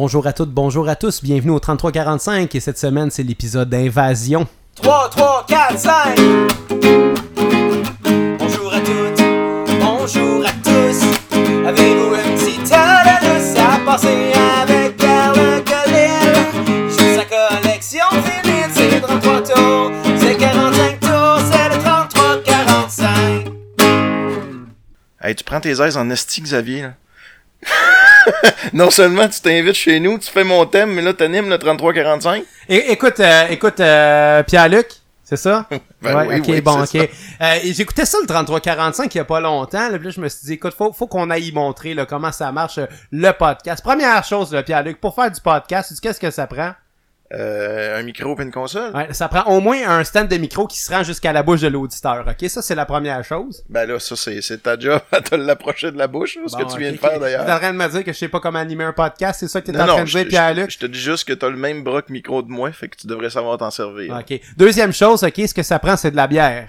Bonjour à toutes, bonjour à tous, bienvenue au 3345 et cette semaine c'est l'épisode d'invasion. 3, 3, 4, 5 Bonjour à toutes, bonjour à tous. Avez-vous un petit temps de douce à passer avec Carl Colil Juste sa collection finite, c'est 33 tours. C'est 45 tours, c'est le 33-45 Hey, tu prends tes aises en esti, Xavier, là. non seulement tu t'invites chez nous, tu fais mon thème, mais là t'animes le 33-45. É- écoute, euh, écoute, euh, Pierre-Luc, c'est ça? Ben ouais, oui, ok, oui, bon, ok. Euh, J'écoutais ça le 3345 il y a pas longtemps. Là, puis là, je me suis dit, écoute, faut, faut qu'on aille montrer là, comment ça marche euh, le podcast. Première chose, là, Pierre-Luc, pour faire du podcast, tu dis, qu'est-ce que ça prend? Euh, un micro et une console? Ouais, ça prend au moins un stand de micro qui se rend jusqu'à la bouche de l'auditeur. Ok, ça c'est la première chose. Ben là, ça c'est, c'est ta job à te l'approcher de la bouche, ce Bon, que tu viens de faire d'ailleurs? T'es en train de me dire que je sais pas comment animer un podcast, c'est ça que t'es Non, en train non, de dire, je, Pierre-Luc? je- je te dis juste que t'as le même que micro de moi, fait que tu devrais savoir t'en servir. Ok. Deuxième chose, ok, ce que ça prend, c'est de la bière.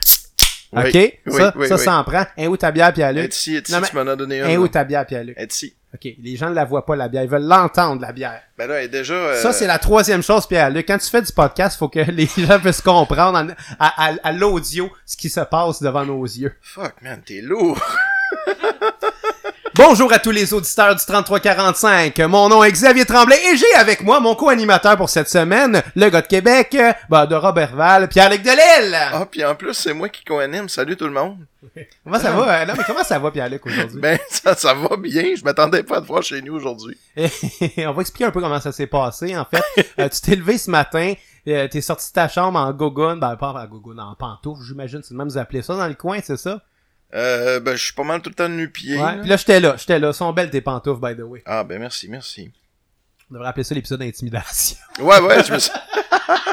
Oui, Ok? oui, ça, oui, ça, ça en prend. Un où ta bière, Pierre-Luc? Et ici, et Non, mais- tu m'en as donné un. Un où là. ta bière, Pierre-Luc? Et ici. Ok, les gens ne la voient pas, la bière. Ils veulent l'entendre, la bière. Ben là, elle est déjà. euh, Ça, c'est la troisième chose, Pierre-Luc. Quand tu fais du podcast, faut que les gens puissent comprendre en- à, à- à l'audio ce qui se passe devant nos yeux. Fuck, man, t'es lourd. Bonjour à tous les auditeurs du 3345. Mon nom est Xavier Tremblay et j'ai avec moi mon co-animateur pour cette semaine, le gars de Québec, ben, de Robertval, Pierre-Luc Delille. Ah, puis en plus, c'est moi qui co-anime. Salut tout le monde. Comment ça va? euh, Non, mais comment ça va, Pierre-Luc, aujourd'hui? Ben, ça, ça va bien. Je m'attendais pas à te voir chez nous aujourd'hui. On va expliquer un peu comment ça s'est passé, en fait. Euh, tu t'es levé ce matin, euh, t'es sorti de ta chambre en gogoune, ben pas en gogoune, en pantoufle, j'imagine, c'est même vous appelez ça dans le coin, c'est ça? Euh, ben, je suis pas mal tout le temps nu-pied. Ouais. là. Là, j'étais là, j'étais là. Sont belles tes pantoufles, by the way. Ah, ben, merci, merci. On devrait appeler ça l'épisode d'intimidation. Ouais, ouais, je me.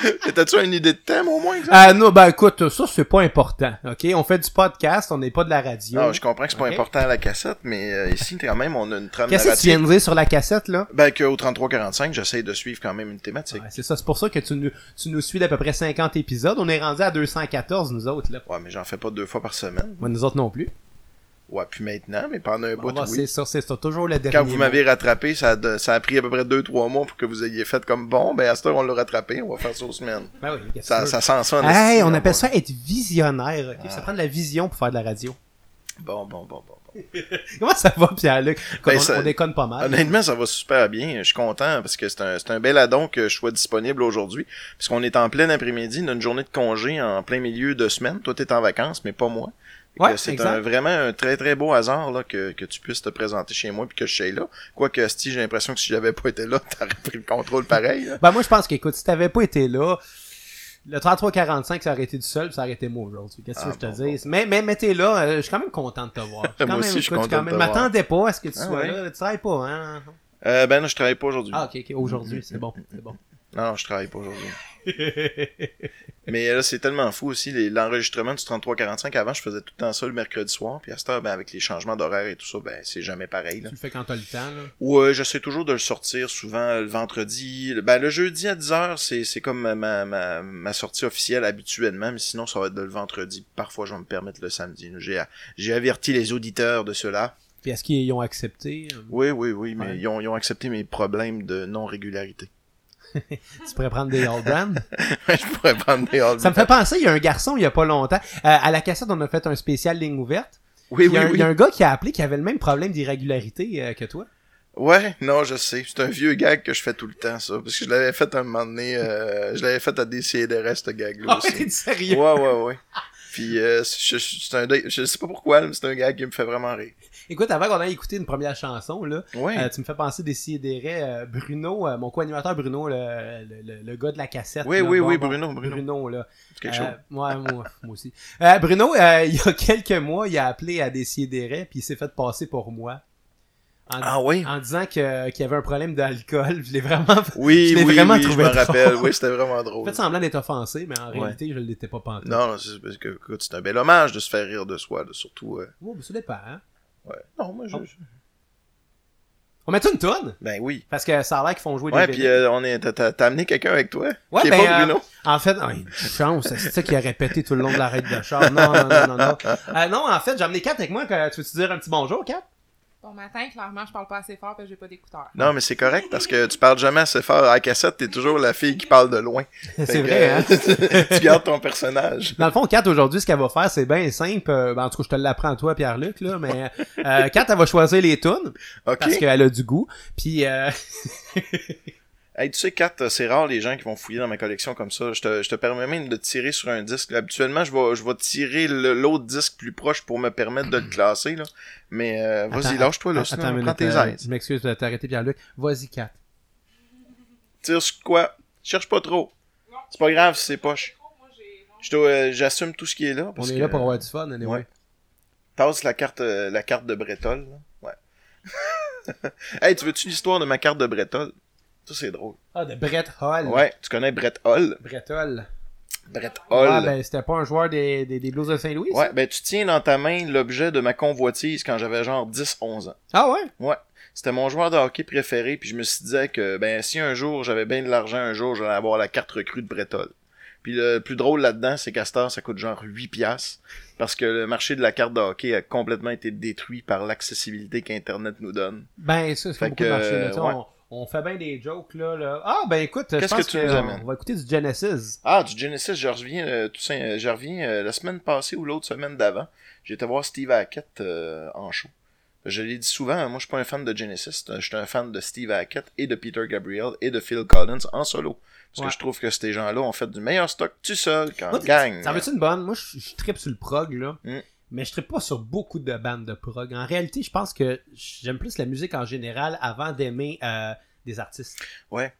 T'as-tu une idée de thème au moins? Ah non, ben écoute, ça c'est pas important, ok? On fait du podcast, on n'est pas de la radio. Ah, je comprends que c'est pas important à la cassette, mais euh, ici, quand même, on a une trame Qu'est-ce que tu viens de dire sur la cassette, là? Ben, qu'au 33-45, j'essaye de suivre quand même une thématique. Ouais, c'est ça, c'est pour ça que tu nous, tu nous suis d'à peu près 50 épisodes. On est rendu à 214, nous autres, là. Ouais, mais j'en fais pas deux fois par semaine. Moi, nous autres non plus. Ouais, puis maintenant, mais pendant un bout, Bon, bah, oui. C'est ça, c'est ça, toujours le dernier. Quand vous m'avez rattrapé, ça a, de- ça a pris à peu près 2-3 mois pour que vous ayez fait comme bon, ben à cette heure, on l'a rattrapé, on va faire ça aux semaines. Ben oui, Ça, ça sent ça Hey, on appelle bon. ça être visionnaire. Ça prend de la vision pour faire de la radio. Bon, bon, bon, bon. bon. Comment ça va, Pierre-Luc? Ben, on, ça- on déconne pas mal. Honnêtement, ça va super bien. Je suis content parce que c'est un, un bel addon que je sois disponible aujourd'hui. Puisqu'on est en plein après-midi, on a une journée de congé en plein milieu de semaine. Toi, t'es en vacances, mais pas moi. Ouais, c'est un, vraiment un très très beau hasard là, que, que tu puisses te présenter chez moi puis que je sois là. Quoique, si j'ai l'impression que si j'avais pas été là, t'aurais pris le contrôle pareil. là. Ben moi je pense qu'écoute, si t'avais pas été là, le 33-45 ça aurait été du seul, puis ça aurait été moi aujourd'hui. Qu'est-ce que Ah, je te bon, dis? Mais, mais, mais t'es là, euh, je suis quand même content de te voir. Moi aussi, je suis content de te m'attendais pas à ce que tu Ah, sois ouais. là. Tu travailles pas, hein? Euh, ben non, je travaille pas aujourd'hui. Ah, ok, ok, aujourd'hui, c'est bon, c'est bon. Non, non, je travaille pas aujourd'hui. Mais là, c'est tellement fou aussi, l'enregistrement du 33-45. Avant, je faisais tout le temps ça le mercredi soir. Puis à cette heure, ben, avec les changements d'horaire et tout ça, ben, c'est jamais pareil. Là. Tu le fais quand t'as le temps, là? Ouais, j'essaie toujours de le sortir souvent le vendredi. Le- Ben, le jeudi à 10h, c'est, comme ma, ma, sortie officielle habituellement, mais sinon, ça va être le vendredi. Parfois, je vais me permettre le samedi. J'ai, j'ai averti les auditeurs de cela. Puis est-ce qu'ils ont accepté? Oui, oui, oui, mais Ouais. ils, ont, ils ont accepté mes problèmes de non-régularité. Tu pourrais prendre des All Brand? je pourrais prendre des all- ça me fait penser, il y a un garçon il y a pas longtemps. Euh, à la cassette, on a fait un spécial ligne ouverte. Oui, il, y a oui, un, oui. il y a un gars qui a appelé qui avait le même problème d'irrégularité euh, que toi. Ouais, non, je sais. C'est un vieux gag que je fais tout le temps, ça. Parce que je l'avais fait un moment donné, euh, je l'avais fait à DCDR, ce gag-là Ah, aussi. t'es sérieux? Ouais, ouais, ouais. Puis, euh, je, un, je sais pas pourquoi, mais c'est un gag qui me fait vraiment rire. Écoute, avant qu'on aille écouter une première chanson, là, euh, tu me fais penser des sidérés. Euh, Bruno, euh, mon co-animateur Bruno, le, le, gars de la cassette. oui, là, oui, bon, oui, bon, Bruno, Bruno. Bruno, là. C'est quelque Euh, chose. ouais, moi, moi aussi. Euh, Bruno, euh, il y a quelques mois, il a appelé à des puis il s'est fait passer pour moi. En, Ah oui? en disant que- qu'il y avait un problème d'alcool. Je l'ai vraiment. Oui, je oui, vraiment oui, je trouvé me drôle. rappelle. Oui, c'était vraiment drôle. fait semblant d'être offensé, mais en Ouais. réalité, je ne l'étais pas pantoute. Non, non, c'est parce que, écoute, c'est un bel hommage de se faire rire de soi, surtout, euh, Oh, ben, ça dépend, hein. ouais. Non, moi, je, Oh. je- On met une tonne? ben oui. Parce que ça a l'air qu'ils font jouer Ouais, des puis vélos. euh, on est, t'as- amené quelqu'un avec toi? Ouais, qui est ben, pas euh, Bruno? En fait, oh, une chance, c'est ça qu'il a répété tout le long de la raide de char. Non, non, non, non, non. Euh, non, en fait, j'ai amené Kat avec moi. Tu veux-tu dire un petit bonjour, Kat? Bon matin, clairement, je parle pas assez fort parce que j'ai pas d'écouteurs. Non, mais c'est correct parce que tu parles jamais assez fort. À la cassette, t'es toujours la fille qui parle de loin. C'est vrai, hein? euh, tu gardes ton personnage. Dans le fond, Kat, aujourd'hui, ce qu'elle va faire, c'est bien simple. Euh, ben, en tout cas, je te l'apprends, toi, Pierre-Luc, là, mais euh, Kat, elle va choisir les tunes OK? parce qu'elle a du goût. Puis, euh, Hey, tu sais, Kat, c'est rare les gens qui vont fouiller dans ma collection comme ça. Je te, je te permets même de tirer sur un disque. Habituellement, je vais, je vais tirer l'autre disque plus proche pour me permettre de le classer. Là. Mais euh, vas-y, lâche-toi là, attends sinon, prends tes euh, aises. Je m'excuse de t'arrêter, Pierre-Luc. Vas-y, Kat. Tire sur quoi? Cherche pas trop. C'est pas grave si c'est poche. Euh, J'assume tout ce qui est là. On est que, là pour avoir du fun, anyway. Ouais. Tasse la carte, euh, la carte de Bretol. là. Ouais. hey, tu veux-tu l'histoire de ma carte de Bretol? Ça, c'est drôle. Ah, de Brett Hall. Ouais, tu connais Brett Hall? Brett Hall. Brett Hall. Ah, ben, c'était pas un joueur des, des, des Blues de Saint-Louis? ça? Ouais, ben tu tiens dans ta main l'objet de ma convoitise quand j'avais genre 10-11 ans. Ah ouais? Ouais. C'était mon joueur de hockey préféré, puis je me suis dit que ben si un jour j'avais bien de l'argent, un jour j'allais avoir la carte recrue de Bretol. Puis le plus drôle là-dedans, c'est qu'à ça coûte genre 8 piastres, parce que le marché de la carte de hockey a complètement été détruit par l'accessibilité qu'Internet nous donne. Ben, ça, c'est Fait beaucoup de marché, là. Ouais. on, on fait bien des jokes, là. là. Ah, ben, écoute, je Qu'est-ce pense que tu nous on- amènes? On va écouter du Genesis. Ah, du Genesis, je reviens, euh, tout ça, euh, je reviens euh, la semaine passée ou l'autre semaine d'avant. J'étais voir Steve Hackett euh, en show. Je l'ai dit souvent, hein, moi je suis pas un fan de Genesis, je suis un fan de Steve Hackett et de Peter Gabriel et de Phil Collins en solo. Parce Ouais. que je trouve que ces gens-là ont fait du meilleur stock tout seul qu'en Moi, gang. Ça veut-tu une bonne? Moi, je, je tripe sur le prog, là. Mm. Mais je tripe pas sur beaucoup de bandes de prog. En réalité, je pense que j'aime plus la musique en général avant d'aimer euh, des artistes. Ouais.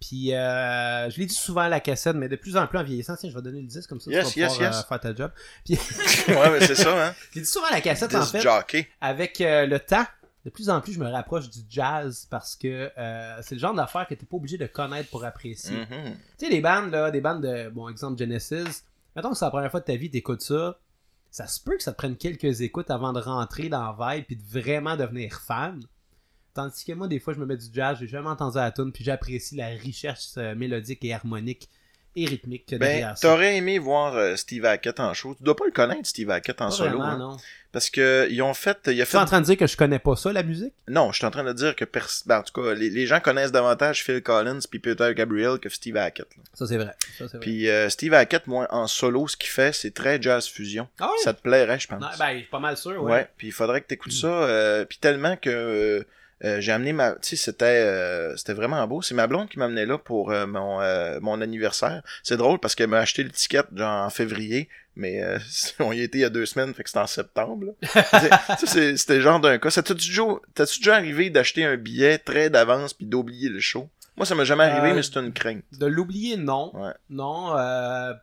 Puis, euh, je l'ai dit souvent à la cassette, mais de plus en plus en vieillissant, tiens, je vais donner le disque comme ça, Yes, tu vas yes, pouvoir yes. euh, faire ta job. Puis, ouais, mais c'est ça, hein. je l'ai dit souvent à la cassette, en fait, jockey. avec le temps. De plus en plus, je me rapproche du jazz parce que euh, c'est le genre d'affaire que t'es pas obligé de connaître pour apprécier. Mhm. Tu sais, les bandes, là, des bandes de, bon, exemple Genesis, mettons que c'est la première fois de ta vie que t'écoutes ça, ça se peut que ça te prenne quelques écoutes avant de rentrer dans la vibe puis de vraiment devenir fan. Tandis que moi, des fois, je me mets du jazz, j'ai jamais entendu la tune puis j'apprécie la richesse euh, mélodique et harmonique et rythmique que Ben, t'aurais aimé voir euh, Steve Hackett en show. Tu dois pas le connaître, Steve Hackett en Pas solo. vraiment, hein. non. Parce que ils ont fait. Il a Tu es en train de dire que je connais pas ça, la musique? Non, je suis en train de dire que pers- ben, en tout cas, les, les gens connaissent davantage Phil Collins puis Peter Gabriel que Steve Hackett. là. Ça, c'est vrai. Ça, vrai. Puis euh, Steve Hackett, moi, en solo, ce qu'il fait, c'est très jazz fusion. Ah? Ça te plairait, je pense. Non, ben, je suis pas mal sûr, ouais. ouais. puis il faudrait que tu écoutes ça. euh, puis tellement que euh, euh, j'ai amené ma... Tu sais, c'était euh, c'était vraiment beau. C'est ma blonde qui m'a amené là pour euh, mon, mon anniversaire. C'est drôle parce qu'elle m'a acheté l'étiquette genre en février. Mais on y était il y a deux semaines, fait que c'était en septembre. C'était le genre d'un cas. Ça t'as-tu déjà, t'as-tu déjà arrivé d'acheter un billet très d'avance puis d'oublier le show? Moi, ça m'est jamais arrivé, mais c'est une crainte. De l'oublier, non. Ouais. Non.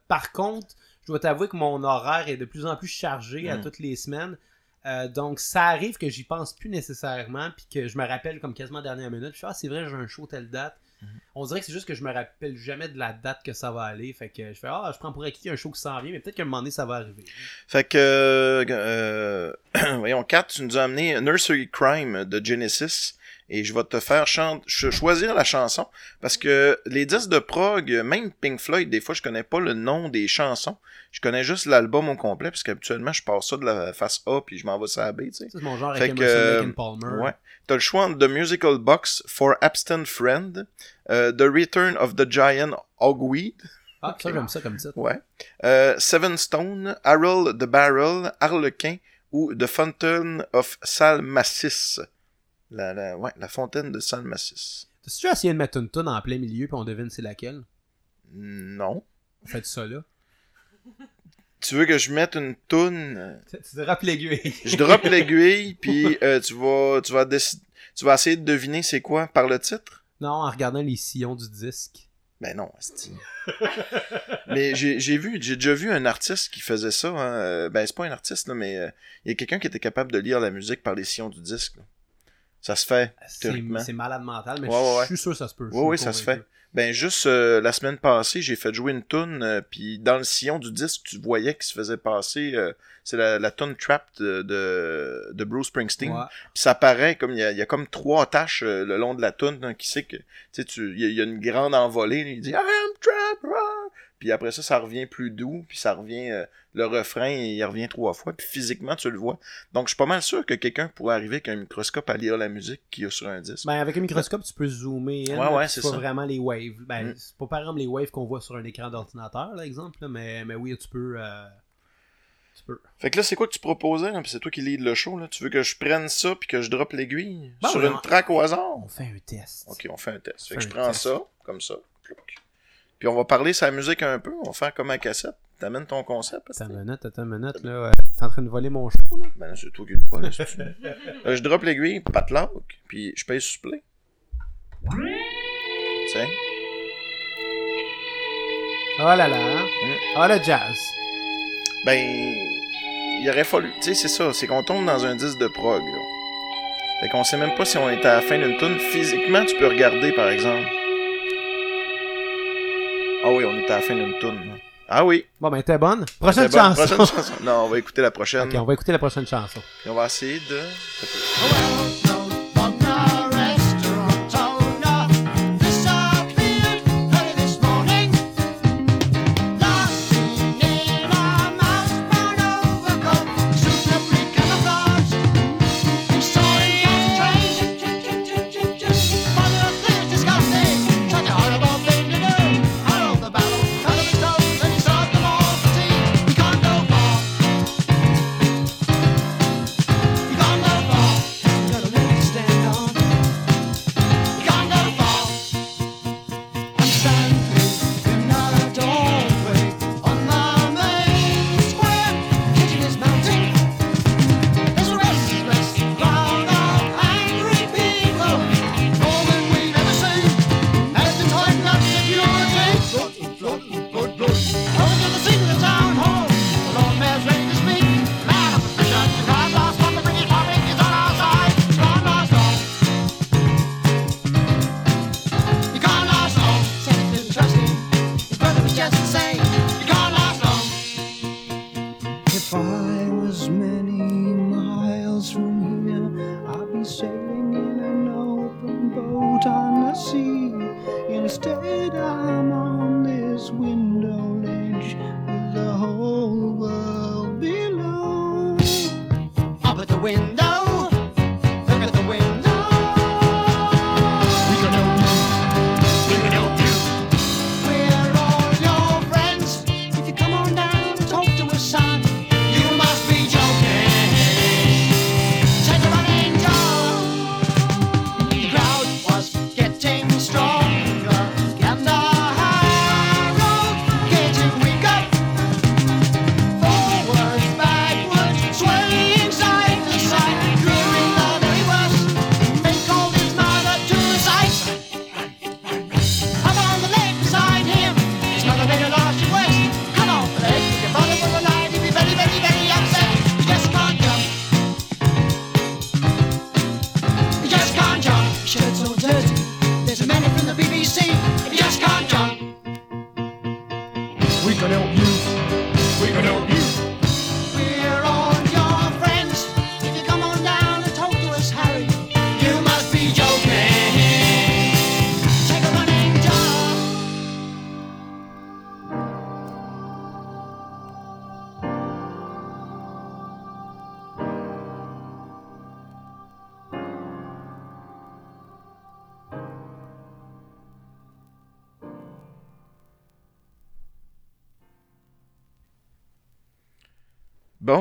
par contre, je dois t'avouer que mon horaire est de plus en plus chargé à Mm. toutes les semaines. Euh, donc, ça arrive que j'y pense plus nécessairement, puis que je me rappelle comme quasiment dernière minute. Je fais, ah, c'est vrai, j'ai un show telle date. Mm. On dirait que c'est juste que je me rappelle jamais de la date que ça va aller. Fait que je fais, ah, je prends pour acquis un show qui s'en vient, mais peut-être qu'à un moment donné, ça va arriver. Fait que, euh, voyons, Kat, tu nous as amené Nursery Crime de Genesis. Et je vais te faire choisir la chanson. Parce que les disques de prog, même Pink Floyd, des fois, je connais pas le nom des chansons. Je connais juste l'album au complet. Parce qu'habituellement, je passe ça de la face A puis je m'en vais sur la B, tu sais. Ça, c'est mon genre Fait avec que, euh, Palmer. Ouais. T'as le choix entre The Musical Box for Absent Friend, euh, The Return of the Giant Hogweed, Ah, ça, j'aime ça comme titre. Ouais. Euh, Seven Stone, Harold the Barrel, Harlequin ou The Fountain of Salmassis. La, la, ouais, la fontaine de Salmassis. T'as-tu déjà essayé de mettre une tune en plein milieu, puis on devine c'est laquelle? Non. On fait ça là. Tu veux que je mette une toune Tu tu droppes l'aiguille. Je drop l'aiguille, puis euh, tu vas, tu vas décider, tu vas essayer de deviner c'est quoi par le titre? Non, en regardant les sillons du disque. Ben non, mais j'ai vu, j'ai déjà vu un artiste qui faisait ça. hein. Euh, Ben c'est pas un artiste là, mais euh, il y a quelqu'un qui était capable de lire la musique par les sillons du disque. là. Ça se fait. C'est malade mental, mais Ouais, ouais, je suis sûr que ça se peut. Oui, oui, ça se fait. Ben juste euh, la semaine passée, j'ai fait jouer une tune, euh, puis dans le sillon du disque, tu voyais qu'il se faisait passer. euh, c'est la, la tune Trap de, de, de Bruce Springsteen. Puis ça paraît comme il y a, il y a comme trois taches le long de la tune hein, qui sait que tu il y, a- il y a une grande envolée, il dit I am trapped. Puis après ça, ça revient plus doux, puis ça revient, euh, le refrain, il revient trois fois, puis physiquement, tu le vois. Donc, je suis pas mal sûr que quelqu'un pourrait arriver avec un microscope à lire la musique qu'il y a sur un disque. Ben, avec un microscope, tu peux zoomer in. Ouais, ouais, c'est ça. vraiment les waves. Ben, Mm. c'est pas par exemple les waves qu'on voit sur un écran d'ordinateur, là, exemple, là, mais, mais oui, tu peux. euh, Tu peux. Fait que là, c'est quoi que tu proposais, puis c'est toi qui lead le show, là? Tu veux que je prenne ça, puis que je drop l'aiguille? Bon, sur une track au hasard? On fait un test. Ok, on fait un test. Fait que je prends test. ça, comme ça. plouc. Puis on va parler sa musique un peu, on va faire comme un cassette. T'amènes ton concept. Attends peut-être? une minute, attends une minute, là. T'es en train de voler mon show, là? Ben c'est toi qui le pas, là? Euh, je drop l'aiguille, pas de lock, puis je paye sur play. Tiens. Oh là là. hein? Mm. Oh le jazz. Ben, il aurait fallu. Tu sais, c'est ça, c'est qu'on tombe dans un disque de prog, là. Fait qu'on sait même pas si on est à la fin d'une tune. Physiquement, tu peux regarder, par exemple. Ah oui, on est à la fin d'une tune. là. Ah oui. Bon, ben, t'es bonne. Prochaine chanson. prochaine chanson. Non, on va écouter la prochaine. ok, on va écouter la prochaine chanson. Puis on va essayer de.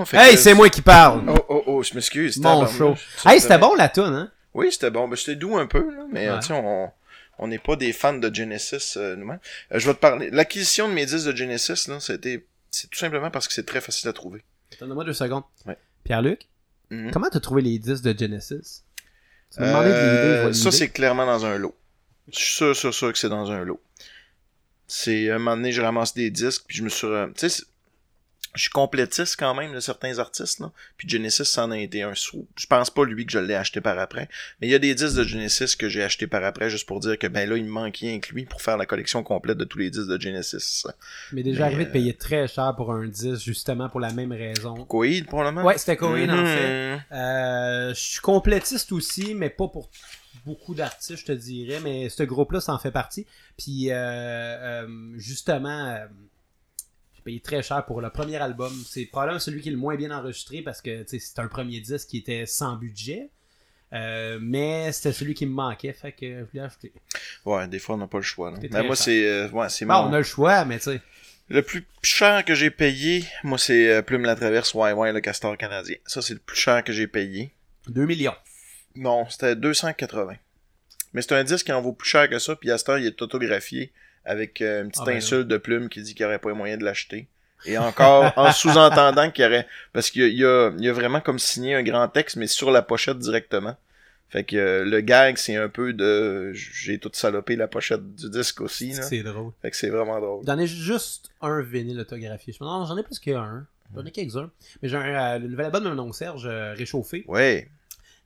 Fait Hey, que- c'est moi qui parle. Oh, oh, oh, je m'excuse. Mon show. Hey, c'était bon la tune, hein? Oui, c'était bon. Ben, c'était doux un peu, là, mais euh, Ouais. tu on on n'est pas des fans de Genesis euh, nous-mêmes. Euh, je vais te parler. L'acquisition de mes disques de Genesis, là, c'était c'est tout simplement parce que c'est très facile à trouver. Donne-moi deux secondes. Ouais. Pierre-Luc, Mhm. comment t'as trouvé les disques de Genesis? Tu Euh, ça, c'est clairement dans un lot. Je suis sûr, sûr, sûr que c'est dans un lot. C'est un moment donné, je ramasse des disques, puis je me suis. Tu sais, je suis complétiste quand même de certains artistes, là. Puis Genesis, ça en a été un sou. Je pense pas, lui, que je l'ai acheté par après. Mais il y a des disques de Genesis que j'ai acheté par après, juste pour dire que, ben là, il me manque rien que lui pour faire la collection complète de tous les disques de Genesis. Mais déjà Mais, arrivé de euh, payer très cher pour un disque, justement pour la même raison. Coïd, pour le moment? Ouais, c'était Cohen, en Mhm. fait. Euh, je suis complétiste aussi, mais pas pour beaucoup d'artistes, je te dirais, mais ce groupe-là, ça en fait partie. Puis, euh, euh, justement, euh, j'ai payé très cher pour le premier album. C'est probablement celui qui est le moins bien enregistré parce que c'est un premier disque qui était sans budget. Euh, mais c'était celui qui me manquait, fait que je voulais acheter. Ouais, des fois, on n'a pas le choix. moi, c'est euh, ouais, c'est mon- on a le choix, mais tu sais. Le plus cher que j'ai payé, moi, c'est euh, Plume la Traverse, ouais, ouais, le castor canadien. Ça, c'est le plus cher que j'ai payé. 2 millions. Non, c'était 280. Mais c'est un disque qui en vaut plus cher que ça, puis à cette heure, il est autographié avec euh, une petite Ah ben insulte de Plume qui dit qu'il n'y aurait pas moyen de l'acheter. Et encore, en sous-entendant qu'il y aurait... Parce qu'il y a, il y a- vraiment comme signé un grand texte, mais sur la pochette directement. Fait que euh, le gag, c'est un peu de... J'ai tout salopé la pochette du disque aussi. C'est drôle. Fait que c'est vraiment drôle. J'en ai juste un vinyle autographié. J'en ai plus qu'un. J'en ai quelques-uns. Mais j'ai un, euh, le nouvel album de mon oncle Serge euh, réchauffé. Ouais,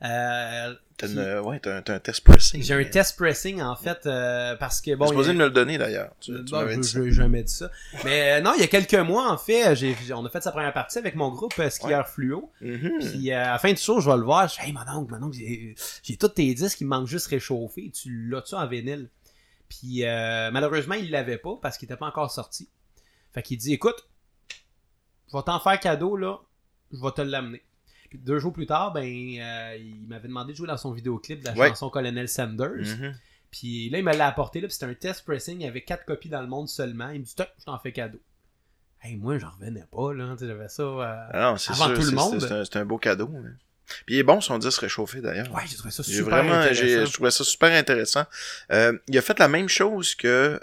Euh, t'as une- euh, ouais, t'as un, un test pressing. J'ai un test pressing en fait euh, parce que bon. Supposé a- me le donner d'ailleurs. Tu, tu Bon, m'avais je j'ai jamais dit ça. Mais euh, non, il y a quelques mois, en fait, on a fait sa première partie avec mon groupe Skieur Fluo. Mhm. Puis à la fin du show, je vais le voir. Je dis, hey, mon oncle, mon oncle, j'ai, tous tes disques, il me manque juste réchauffer. Tu l'as-tu en vinyle? Puis malheureusement, il l'avait pas parce qu'il était pas encore sorti. Fait qu'il dit, écoute, je vais t'en faire cadeau, là. Je vais te l'amener. Puis deux jours plus tard, ben, euh, il m'avait demandé de jouer dans son vidéoclip de la Ouais. chanson Colonel Sanders. Mhm. Puis là, il me l'a apporté, là, c'était un test pressing avec quatre copies dans le monde seulement. Il me dit, Toc, je t'en fais cadeau. Hey, moi, j'en revenais pas, là. J'avais ça. euh, Ah non, Avant sûr, tout le monde. c'est- un, beau cadeau. là. Puis il est bon son disque réchauffé d'ailleurs. Ouais, j'ai trouvé ça J'ai super vraiment, j'ai, intéressant. je trouvais ça super intéressant. Euh, il a fait la même chose que,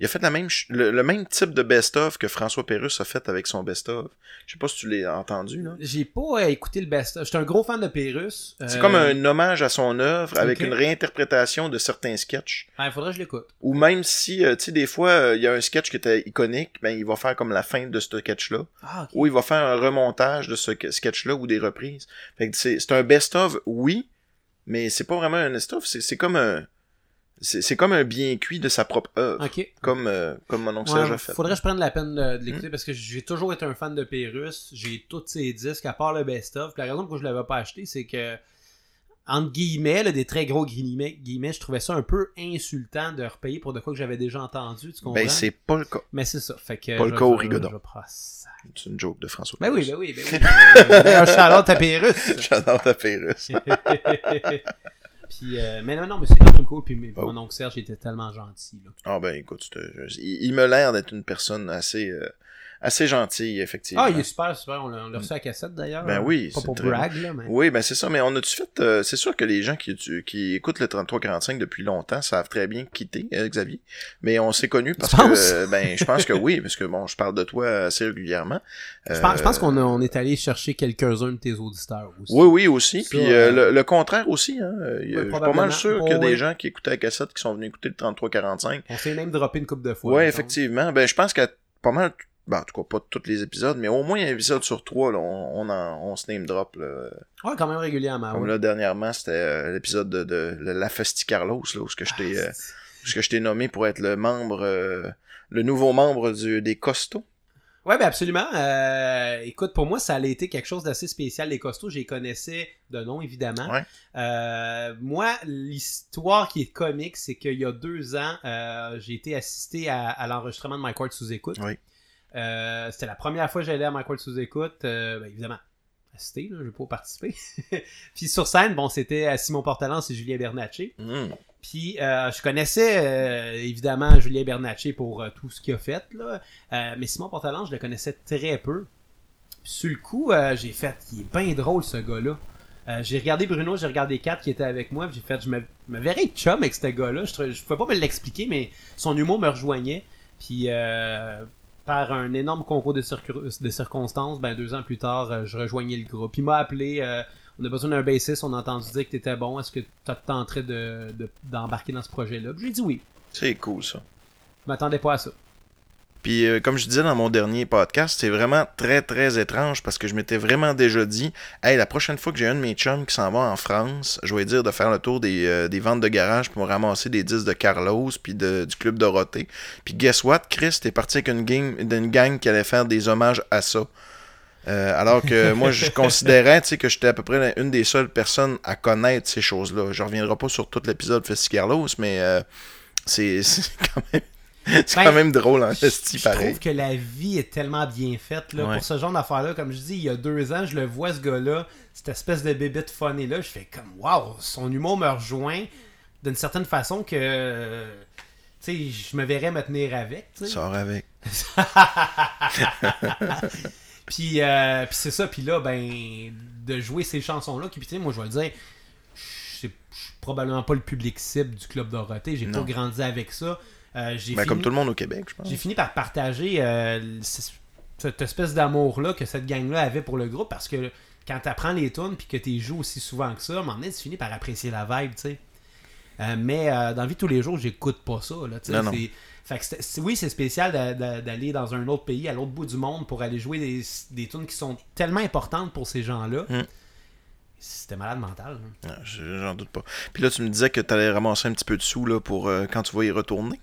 il a fait la même, le, le même type de best-of que François Pérusse a fait avec son best-of. Je sais pas si tu l'as entendu, là. J'ai pas euh, écouté le best. J'étais un gros fan de Pérus. C'est Euh, comme un hommage à son œuvre avec une réinterprétation de certains sketchs. Ah, il faudrait que je l'écoute. Ou même si, euh, tu sais, des fois, euh, il y a un sketch qui était iconique, ben, il va faire comme la fin de ce sketch-là. Ah. Ou il va faire un remontage de ce sketch-là ou des reprises. Fait que c'est, un best-of, oui, mais c'est pas vraiment un best-of, c'est comme un. C'est, comme un bien cuit de sa propre œuvre. Comme, euh, comme mon oncle Ouais, Serge a fait. faudrait que je prenne la peine de, de l'écouter Hmm. parce que j'ai toujours été un fan de Pérus. J'ai tous ses disques à part le best-of. La raison pour laquelle je l'avais pas acheté, c'est que, entre guillemets, là, des très gros guillemets, guillemets, je trouvais ça un peu insultant de repayer pour de quoi que j'avais déjà entendu. Tu comprends? Ben, c'est pas le cas. Mais c'est ça. Fait que, Pas le cas au Rigodon. C'est une joke de François. Ben oui, ben oui, ben oui. Ben oui. un charlotte à Pérus. J'adore ta Pérusse. Puis, euh, mais non, non, mais c'est quand même cool. Puis mais- Oh. mon oncle Serge était tellement gentil. Là. Ah ben écoute, il, il me l'air d'être une personne assez, euh, assez gentille, effectivement. Ah, il est super, super. On l'a reçu à cassette d'ailleurs. Ben oui, Pas pour très brag, là, mais. Oui, ben c'est ça, mais on a-tu fait... euh, c'est sûr que les gens qui, tu- qui écoutent le 3345 depuis longtemps savent très bien quitter, euh, Xavier. Mais on s'est connus parce que... euh, ben, je pense que oui, parce que bon, je parle de toi assez régulièrement. Je pense, Euh, qu'on on est allé chercher quelques-uns de tes auditeurs aussi. Oui, oui, aussi. Ça, Puis le, le contraire aussi. Hein. Il y a- Ouais, je suis pas mal sûr qu'il y a Oh, des oui. gens qui écoutaient la cassette qui sont venus écouter le 3345. On s'est même droppé une coupe de fois. Mettons. effectivement. Ben, je pense qu'à pas mal... Ben, en tout cas, pas tous les épisodes, mais au moins un épisode sur trois, là, on, on, en- on se name drop. Là. Ouais, quand même régulièrement. Comme ouais. là, dernièrement, c'était euh, l'épisode de, de, de La Festi Carlos, là, où ce que je t'ai... Ah, euh, je t'ai nommé pour être le membre, euh, le nouveau membre du, des costauds. Ouais, ben absolument. Écoute, pour moi, ça a été quelque chose d'assez spécial. Les costauds, je les connaissais de nom, évidemment. Ouais. Moi, l'histoire qui est comique, c'est qu'il y a deux ans, j'ai été assisté à, à l'enregistrement de Mike Ward sous écoute. Oui. Euh, C'était la première fois que j'allais à Ward sous écoute. Euh, ben, évidemment, assisté, là, je vais pas participer. Puis sur scène, bon, c'était Simon Portalance et Julien Bernatchez. Hmm. Puis euh, je connaissais évidemment Julien Bernatchez pour tout ce qu'il a fait, là. Mais Simon Portalan, je le connaissais très peu. Puis sur le coup, j'ai fait, il est bien drôle ce gars-là. Euh, j'ai regardé Bruno, j'ai regardé Kat qui était avec moi, j'ai fait, je me, me verrais chum avec ce gars-là. Je, je pouvais pas me l'expliquer, mais son humour me rejoignait. Puis euh, par un énorme concours de, de circonstances, ben deux ans plus tard, euh, je rejoignais le groupe. Il m'a appelé, euh, on a besoin d'un bassiste, on a entendu dire que t'étais bon, est-ce que t'as tenté de, de- d'embarquer dans ce projet-là? J'ai dit oui. C'est cool, ça. Je m'attendais pas à ça. Puis, euh, comme je disais dans mon dernier podcast, c'est vraiment très, très étrange parce que je m'étais vraiment déjà dit, hey, la prochaine fois que j'ai un de mes chums qui s'en va en France, je vais dire de faire le tour des, euh, des ventes de garage pour me ramasser des disques de Carlos puis de, du Club Dorothée. Puis, guess what? Chris, t'es parti avec une gang, d'une gang qui allait faire des hommages à ça. Euh, alors que moi, je considérais que j'étais à peu près une des seules personnes à connaître ces choses-là. Je reviendrai pas sur tout l'épisode Festicarlos, mais euh, c'est c'est quand même. C'est Ben, quand même drôle en Je esti je pareil. trouve que la vie est tellement bien faite là, Ouais. pour ce genre d'affaires-là. Comme je dis, il y a deux ans, je le vois, ce gars-là, cette espèce de bébête funny-là. Je fais comme, waouh, son humour me rejoint d'une certaine façon que. Tu sais, je me verrais me tenir avec. Sors avec. Puis, euh, puis c'est ça, puis là, ben, de jouer ces chansons-là, qui, tu moi, je vais le dire, je suis je probablement pas le public cible du Club Dorothée. J'ai pas grandi avec ça. Euh, j'ai Ben, fini- comme tout le monde au Québec, je pense. j'ai fini par partager euh, cette espèce d'amour-là que cette gang-là avait pour le groupe parce que quand tu apprends les tunes puis que tu joues aussi souvent que ça, à un moment donné, tu finis par apprécier la vibe, tu sais. Euh, mais dans la vie de tous les jours, j'écoute pas ça. Là. Non, non. Fait que oui, c'est spécial d'a- d'a- d'aller dans un autre pays, à l'autre bout du monde, pour aller jouer des, des tunes qui sont tellement importantes pour ces gens-là. Mm. C'était malade mental. hein. Ah, je- J'en doute pas. Puis là, tu me disais que tu allais ramasser un petit peu de sous là, pour euh, quand tu vas y retourner.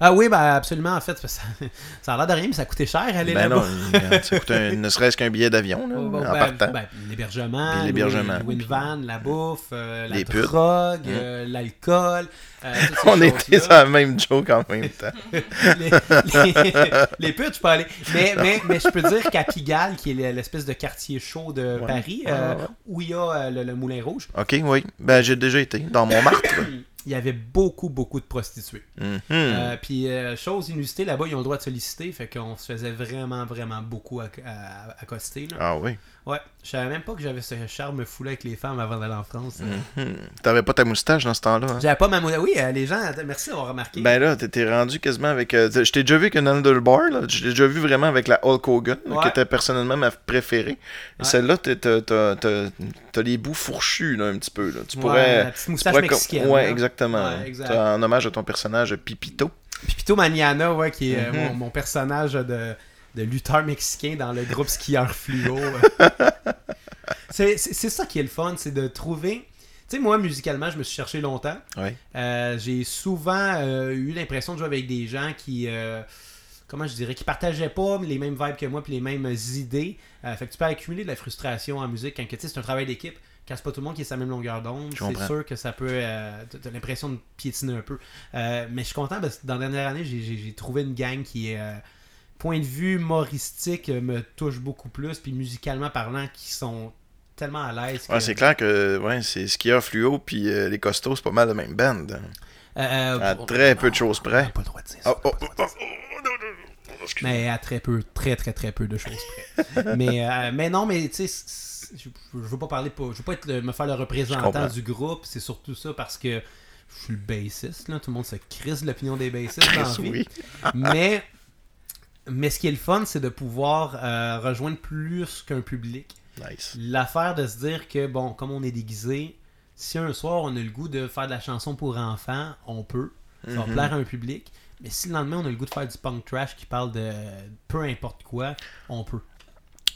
Ah oui, ben absolument, en fait. Ça, ça a l'air de rien, mais ça coûtait cher aller Ben là-bas. non, ça coûte un- ne serait-ce qu'un billet d'avion là, Oh, bon, en ben, partant. ben, l'hébergement, l'hébergement. une van, la bouffe, euh, la drogue, Mm. euh, l'alcool. euh, On était sur la même joke en même temps. les, les- les putes, je peux aller. Mais, mais, mais je peux dire qu'à Pigalle, qui est l'espèce de quartier chaud de Ouais. Paris, Ouais, euh, ouais, où il y a le, le Moulin Rouge, Ok, oui. Ben, j'ai déjà été dans Montmartre. il y avait beaucoup, beaucoup de prostituées. Mhm. Euh, puis, euh, chose inusitée, là-bas, ils ont le droit de solliciter, fait qu'on se faisait vraiment, vraiment beaucoup accoster. Là. Ah oui. Ouais, je savais même pas que j'avais ce charme fou avec les femmes avant d'aller en France. Mhm. T'avais pas ta moustache dans ce temps-là. hein? J'avais pas ma moustache. Oui, euh, les gens, merci d'avoir remarqué. Ben là, t'étais rendu quasiment avec. euh, je t'ai déjà vu avec une handlebar, là. Je t'ai déjà vu vraiment avec la Hulk Hogan, Ouais. qui était personnellement ma préférée. Ouais. Celle-là, t'as- t'as t'as- t'as- t'as les bouts fourchus, là, un petit peu. Là. Tu Ouais, pourrais. la petite moustache pourrais mexicaine. Ouais, exactement. Exact. En hommage à ton personnage Pipito. Puis Pito Maniana, ouais, qui est euh, Mhm. mon, mon personnage de, de lutteur mexicain dans le groupe skieur fluo. c'est ça qui est le fun, c'est de trouver. Tu sais, moi, musicalement, je me suis cherché longtemps. Ouais. Euh, J'ai souvent euh, eu l'impression de jouer avec des gens qui. euh, comment je dirais, qui partageaient pas les mêmes vibes que moi puis les mêmes idées. Fait que tu peux accumuler de la frustration en musique quand tu sais, c'est un travail d'équipe. Quand c'est pas tout le monde qui est la même longueur d'onde, c'est sûr que ça peut. euh, t'as- l'impression de piétiner un peu. Euh, mais je suis content parce que dans la dernière année, j'ai- trouvé une gang qui est. euh, point de vue humoristique euh, me touche beaucoup plus, puis musicalement parlant, qui sont tellement à l'aise. que- Ouais, c'est clair que ouais, c'est skieur fluo puis euh, les costauds, c'est pas mal le même band. Euh, À bon, très peu de choses près. pas le droit de dire ça. Oh, oh, oh, oh, oh. Mais à très peu, très très très peu de choses près. mais, euh, mais non, mais tu sais, je, je veux pas parler, pour- je veux pas être le- me faire le représentant du groupe. C'est surtout ça parce que je suis le bassiste. Là. Tout le monde se crise l'opinion des bassistes dans la vie. Oui. mais, mais ce qui est le fun, c'est de pouvoir euh, rejoindre plus qu'un public. Nice. L'affaire de se dire que, bon, comme on est déguisé, si un soir on a le goût de faire de la chanson pour enfants, on peut. Ça va Mhm. plaire à un public. Mais si le lendemain on a le goût de faire du punk trash qui parle de peu importe quoi, on peut.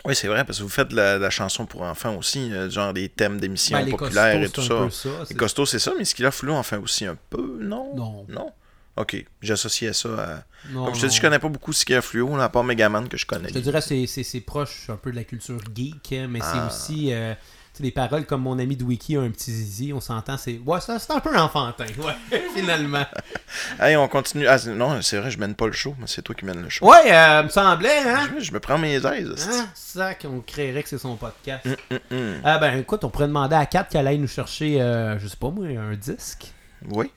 Oui, c'est vrai, parce que vous faites de la, la chanson pour enfants aussi, euh, genre des thèmes d'émissions Ben, populaires et tout ça. ça. Les c'est- costauds, c'est ça, mais ce qu'il a flou en fait aussi un peu, non? Non. Non? Ok, j'associais ça à... non, Comme je te dis, je connais pas beaucoup ce a fluo, là, à part Megaman que je connais. Je te dirais c'est proche un peu de la culture geek, hein, mais Ah. c'est aussi euh, tu sais, des paroles comme mon ami Dwiki a un petit zizi, on s'entend, c'est ouais, c'est c'est un peu enfantin, ouais, finalement. Hey, on continue. Ah, non, c'est vrai, je mène pas le show, mais c'est toi qui mènes le show. Ouais, euh, me semblait, hein? Je, je me prends mes aises. Hein? Ça qu'on créerait que c'est son podcast. Hum. Ah ben écoute, on pourrait demander à Kat qu'elle aille nous chercher, euh, je sais pas moi, un disque. Oui,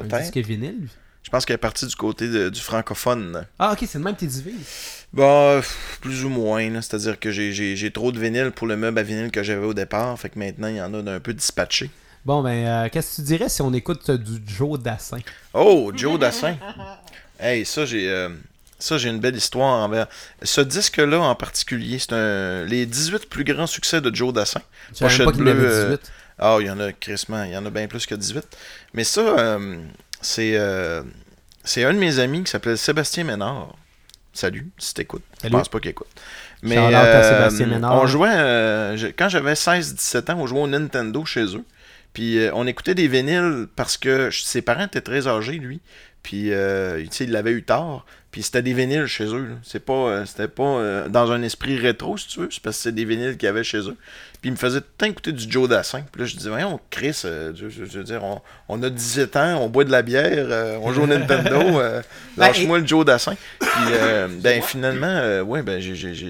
Un disque vinyle. Je pense qu'elle est partie du côté de- du francophone. Ah ok, c'est le même tes divise. Bah, plus ou moins. C'est-à-dire que j'ai- trop de vinyle pour le meuble à vinyle que j'avais au départ. Fait que maintenant, il y en a d'un peu dispatché. Bon ben, euh, qu'est-ce que tu dirais si on écoute euh, du Joe Dassin? Oh, Joe Dassin. Hey, ça, j'ai. euh, Ça, j'ai une belle histoire envers. Ce disque-là en particulier, c'est un. Les 18 plus grands succès de Joe Dassin. Pochette pas bleue, avait 18. Ah, il y en a crissement, il y en a bien plus que 18. Mais ça, c'est euh, c'est un de mes amis qui s'appelle Sébastien Ménard. Salut, si t'écoutes. Je pense pas qu'il écoute. Mais Ménard. on jouait, euh, quand j'avais 16-17 ans, on jouait au Nintendo chez eux. Puis euh, on écoutait des vinyles parce que ses parents étaient très âgés, lui. Puis, euh, il l'avait eu tard. Puis c'était des vinyles chez eux. C'est pas, euh, c'était pas euh, dans un esprit rétro, si tu veux. C'est parce que c'est des vinyles qu'il y avait chez eux. Puis ils me faisaient tout le temps écouter du Joe Dassin. Puis là, je disais, voyons, Chris, euh, je, je- je veux dire, on, on a 17 ans, on boit de la bière, euh, on joue au Nintendo, Ben, lâche-moi le Joe Dassin. Puis, euh, ben, finalement, ouais, ben,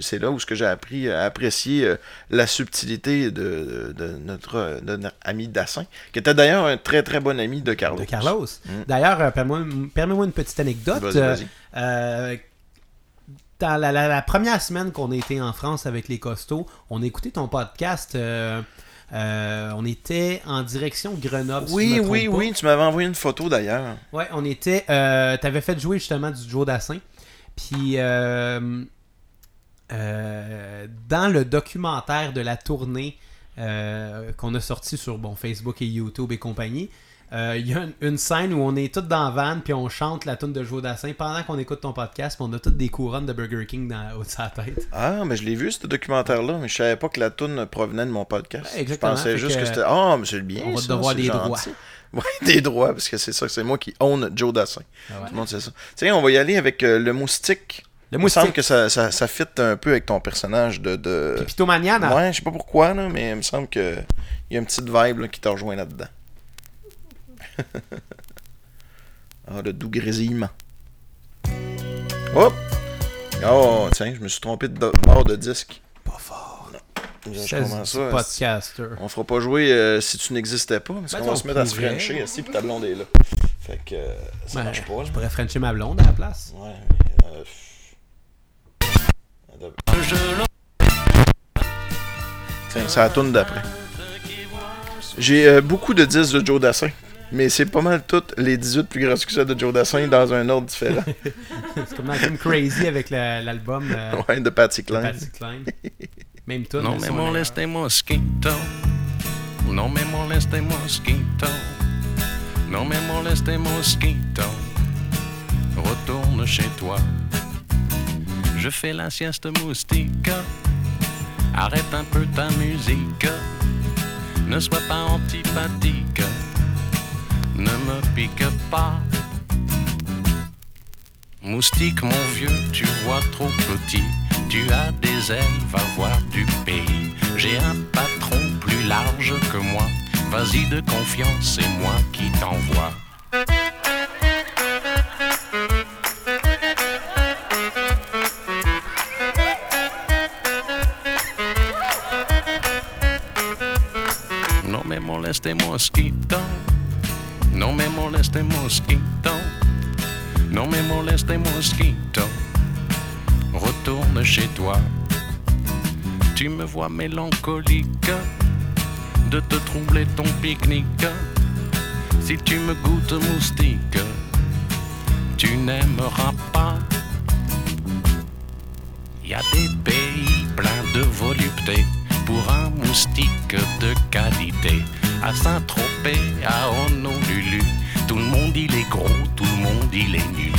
c'est là où ce que j'ai appris à apprécier la subtilité de, notre, de notre ami Dassin, qui était d'ailleurs un très très bon ami de Carlos. De Carlos. Mm. D'ailleurs, permets-moi une petite anecdote. Vas-y, Euh, vas-y. Euh, dans la, la- la première semaine qu'on a été en France avec les costauds, on a écouté ton podcast. euh, euh, on était en direction Grenoble. Oui, oui, oui, tu m'avais envoyé une photo d'ailleurs. Ouais, on était. Euh, T'avais fait jouer justement du Joe Dassin. Puis dans le documentaire de la tournée qu'on a sorti sur bon, Facebook et YouTube et compagnie, euh, il y a une, une scène où on est tous dans la van puis on chante la tune de Joe Dassin pendant qu'on écoute ton podcast puis on a toutes des couronnes de Burger King dans, au-dessus de sa tête. Ah, mais je l'ai vu, ce documentaire-là, mais je savais pas que la toune provenait de mon podcast. Ouais, exactement. Je pensais juste que, que, c'était. Ah, mais c'est le bien. on va ça, devoir des droits. Ouais, des droits, parce que c'est ça, c'est moi qui own Joe Dassin. Ah ouais. Tout le monde sait ça. Tiens, on va y aller avec euh, le moustique. Le Il me semble moustique. que ça, ça, ça fit un peu avec ton personnage de. de... Pitomanian, Ouais, je sais pas pourquoi, là, mais il me semble que il y a une petite vibe là, qui te rejoint là-dedans. ah, le doux grésillement. Hop! Oh, tiens, je me suis trompé de bord de disque. pas fort. Commence ça. podcaster. On fera pas jouer euh, si tu n'existais pas, parce Ben, qu'on va se mettre à se frencher aussi, puis ta blonde est là. Fait que euh, ça Ouais, marche pas. là. je pourrais frencher ma blonde à la place. Ouais, mais, euh, Tiens, la tourne d'après. J'ai euh, beaucoup de disques de Joe Dassin, mais c'est pas mal toutes les 18 plus grands succès de Joe Dassin dans un ordre différent. C'est comme dans Crazy avec la- l'album euh, ouais, de Patsy de Cline. Patsy Cline. Même tout. Non me moleste mosquito, no me moleste mosquito, no me moleste mosquito, retourne chez toi. Je fais la sieste moustique, arrête un peu ta musique, ne sois pas antipathique, ne me pique pas. Moustique, mon vieux, tu vois trop petit. Tu as des ailes, va voir du pays. J'ai un patron plus large que moi. Vas-y de confiance, c'est moi qui t'envoie. No me moleste mosquito. No me moleste mosquito. Non mais moleste mosquito, retourne chez toi. Tu me vois mélancolique de te troubler ton pique-nique. Si tu me goûtes moustique, tu n'aimeras pas. Y a des pays pleins de volupté pour un moustique de qualité. À Saint-Tropez, à Honolulu, tout le monde il est gros, tout le monde il est nu.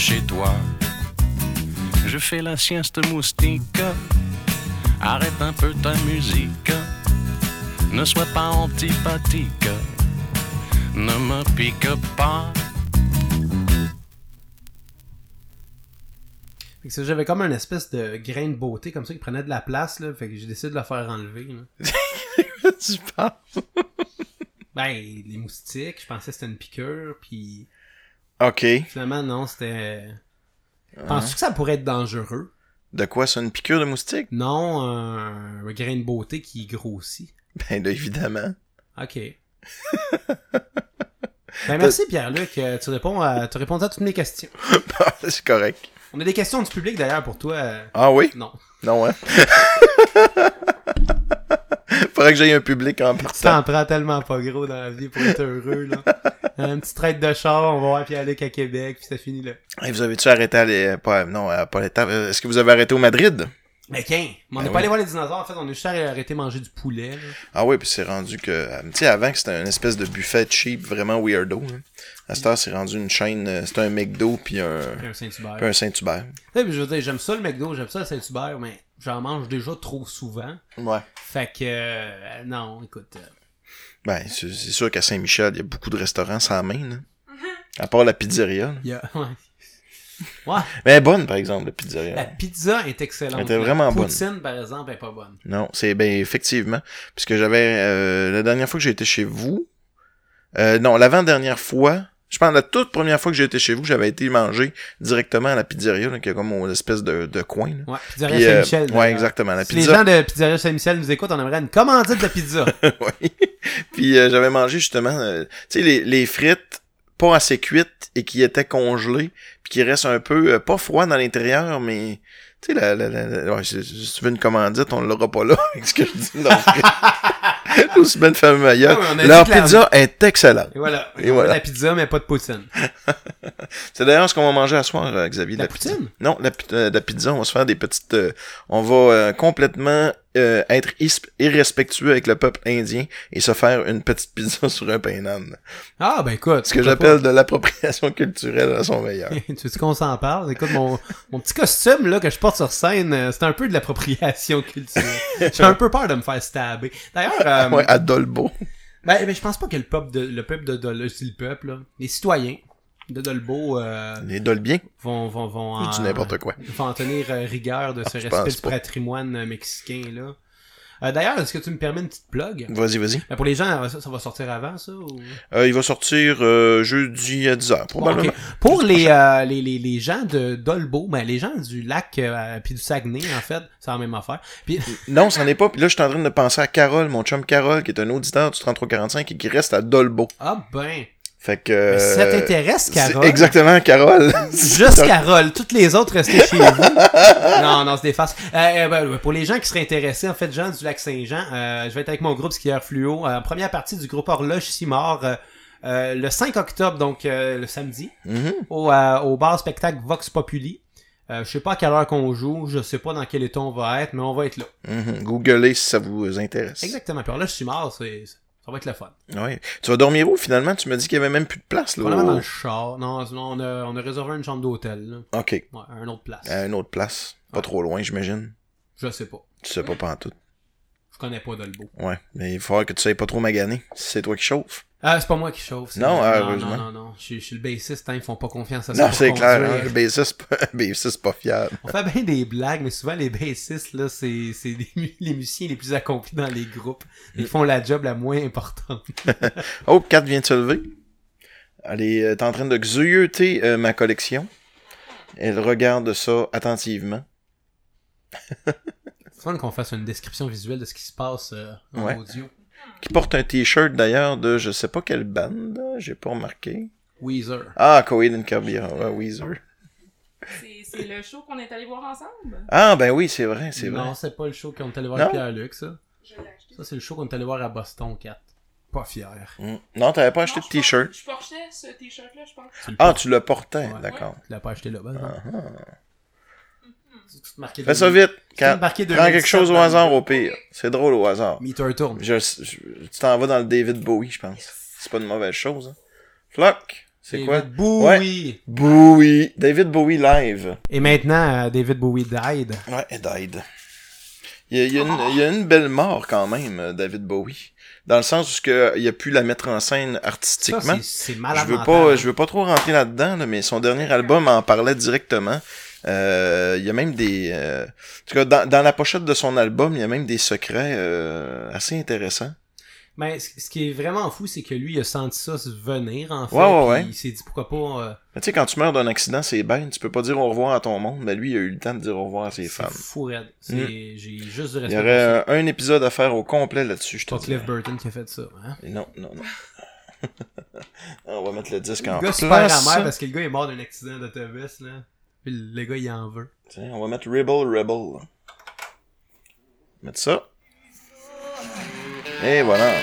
Chez toi. Je fais la sieste moustique, arrête un peu ta musique, ne sois pas antipathique, ne me pique pas. Fait que ça, J'avais comme un espèce de grain de beauté comme ça qui prenait de la place, là. Fait que j'ai décidé de le faire enlever. là. tu parles? Ben, les moustiques, je pensais que c'était une piqûre, puis Ok. finalement, non, c'était. Penses-tu que ça pourrait être dangereux? De quoi, c'est une piqûre de moustique? Non, un, un grain de beauté qui grossit. Ben là, évidemment. Ok. ben, merci Pierre-Luc, Euh, tu réponds à, tu réponds à toutes mes questions. c'est correct. On a des questions du public d'ailleurs pour toi. euh, Ah oui? Non. Non, hein? faudrait que j'aille un public en Tu partant. t'en prends tellement pas gros dans la vie pour être heureux, là. Un petit traite de char, on va voir Pierre-Luc à Québec, puis ça finit là. Hey, vous avez-tu arrêté à les... Pas, non, pas l'étape. Est-ce que vous avez arrêté au Madrid? Mais qu'un, on Ben n'est oui. pas allé voir les dinosaures, en fait, on est juste arrêté manger du poulet, là. Ah oui, puis c'est rendu que... euh, Tu sais, avant que c'était une espèce de buffet cheap vraiment weirdo. Hein. À cette heure, c'est rendu une chaîne... euh, C'est un McDo puis un, Puis un Saint-Hubert. puis un Saint-Hubert. Puis je veux dire, j'aime ça le McDo, j'aime ça le Saint-Hubert, mais j'en mange déjà trop souvent. Ouais. Fait que, euh, non, écoute. euh, Ben, c'est sûr qu'à Saint-Michel, il y a beaucoup de restaurants sans main, là. À part la pizzeria. là. il y a- ouais. Ouais, Mais elle est bonne, par exemple, la pizzeria. la pizza est excellente. Elle était La vraiment bonne. poutine, par exemple, est pas bonne. Non, c'est ben effectivement. Puisque j'avais euh, la dernière fois que j'ai été chez vous. euh, non, l'avant-dernière fois. Je pense la toute première fois que j'ai été chez vous, j'avais été manger directement à la pizzeria, là, qui est comme une espèce de, de coin. Là. Ouais, Pizzeria Puis, euh, Saint-Michel. ouais, d'ailleurs. exactement. La Si les gens de Pizzeria Saint-Michel nous écoutent, on aimerait une commandite de pizza. Oui. Puis euh, j'avais mangé justement, euh, tu sais, les, les frites pas assez cuites et qui étaient congelées, puis qui restent un peu, euh, pas froid dans l'intérieur, mais, tu sais, la, la, la, la- ouais, si, tu veux une commandite, on l'aura pas là, avec ce que je dis. Non, dit Leur la- pizza est excellente. Et voilà. Et voilà. La pizza, mais pas de poutine. C'est d'ailleurs ce qu'on va manger à soir, euh, Xavier. La poutine? Non, la, euh, la pizza, on va se faire des petites... euh, on va euh, complètement euh, être irrespectueux avec le peuple indien et se faire une petite pizza sur un pain d'âne. Ah, ben écoute. Ce que j'appelle de l'appropriation culturelle à son meilleur. tu veux qu'on s'en parle? Écoute, mon, mon petit costume là, que je porte sur scène, euh, c'est un peu de l'appropriation culturelle. J'ai un peu peur de me faire stabber. D'ailleurs, euh, ouais, à Dolbo. ben, ben, je pense pas que le peuple de, le peuple de, de, le- c'est le peuple, là. les citoyens de Dolbeau euh, Les Dolbiens, vont, vont, vont, je dis n'importe quoi. vont en tenir euh, rigueur de ce je respect du patrimoine euh, mexicain là. Euh, D'ailleurs, est-ce que tu me permets une petite plug? Vas-y, vas-y. Ben, pour les gens, ça, ça va sortir avant, ça? Ou... Euh, il va sortir euh, jeudi à 10h, Bon, probablement. Pour les, euh, les, les, les gens de Dolbeau, ben, les gens du lac euh, puis du Saguenay, en fait, c'est la même affaire. Puis, Non, c'en est pas. Puis là, je suis en train de penser à Carole, mon chum Carole, qui est un auditeur du 3345 et qui reste à Dolbo. ah ben, Fait que... euh, mais si ça t'intéresse, c'est Carole, Exactement, Carole. juste Carole, toutes les autres restez chez vous. non, non, c'est des farces. Euh, euh, ben, pour les gens qui seraient intéressés, en fait, gens du lac Saint-Jean, euh, je vais être avec mon groupe skieur fluo, euh, en première partie du groupe Horloge Simard, euh, euh, le 5 octobre, donc euh, le samedi. Mhm. au, euh, au bar spectacle Vox Populi. Euh, je sais pas à quelle heure qu'on joue, je sais pas dans quel état on va être, mais on va être là. Mhm. Googlez si ça vous intéresse. Exactement. Puis alors là, je suis mort, c'est, ça va être le fun. Ouais. Tu vas dormir où finalement? Tu me dis qu'il y avait même plus de place là. Probablement dans au- le char. Non, non, on a, on a réservé une chambre d'hôtel, là. Ok. Ouais, à une autre place. À une autre place. Pas trop loin, j'imagine. Je sais pas. Tu sais pas pas en tout. Je connais pas Dolbeau. Ouais. Mais il faut falloir que tu sais pas trop maganer. Si c'est toi qui chauffe. Ah, c'est pas moi qui chauffe. Non, ah, non, heureusement. non, non, non. Je, suis- le bassiste, hein, ils font pas confiance à ça. Non, c'est clair. Hein, le bassiste, c'est pas- bassiste, c'est pas fiable. On fait bien des blagues, mais souvent les bassistes, là, c'est, les, mu- les musiciens les plus accomplis dans les groupes. Ils font la job la moins importante. Oh, Kat vient de se lever. Elle est euh, en train de xeuter euh, ma collection. Elle regarde ça attentivement. C'est fun qu'on fasse une description visuelle de ce qui se passe euh, en audio. Qui porte un t-shirt d'ailleurs de je sais pas quelle bande, j'ai pas remarqué. Weezer. Ah, Coheed and ouais, Weezer. C'est le show qu'on est allé voir ensemble? Ah, ben oui, c'est vrai, c'est vrai. Non, c'est pas le show qu'on est allé voir Non? avec Pierre-Luc, ça. Je l'ai acheté. Ça, c'est le show qu'on est allé voir à Boston, 4. Pas fier. Mm. Non, t'avais pas acheté Non, de t-shirt? Je portais ce t-shirt-là, je pense. Tu Ah, tu le portais, Ouais. d'accord. Tu l'as pas acheté là-bas. non? Ah, ah. Tu te marquais Fais ça 2000. vite, Te marquais Prends 2017 quelque chose au hasard au pire. C'est drôle au hasard. Me Turtle. Je, je- tu t'en vas dans le David Bowie, je pense. C'est pas une mauvaise chose. Hein. Flock, c'est quoi? Bowie. Bowie. David Bowie live. Et maintenant, euh, David Bowie died. Ouais, it died. Il y, a, il y a une, il y a une belle mort quand même, euh, David Bowie. Dans le sens où que, il a pu la mettre en scène Ça, artistiquement. c'est- c'est je veux pas, je veux pas trop rentrer là-dedans, là, mais son dernier album en parlait directement. Euh, il y a même des, euh, en tout cas, dans, dans la pochette de son album, il y a même des secrets euh, assez intéressants. Mais ce ce qui est vraiment fou, c'est que lui, il a senti ça se venir, en fait. Ouais, ouais, ouais. Il s'est dit pourquoi pas. euh, Mais Tu sais, quand tu meurs d'un accident, c'est bête. Tu peux pas dire au revoir à ton monde, mais lui, il a eu le temps de dire au revoir à ses femmes. fou raide. C'est- J'ai juste du Il y aurait un épisode à faire au complet là-dessus, je te pas Cliff dis. Burton qui a fait ça. Hein? Non, non, non. On va mettre le disque en Le gars place. super amer parce que le gars est mort d'un accident d'autobus. là. Puis le gars, il en veut. Tiens, on va mettre Rebel Rebel. Mettre ça. Et voilà.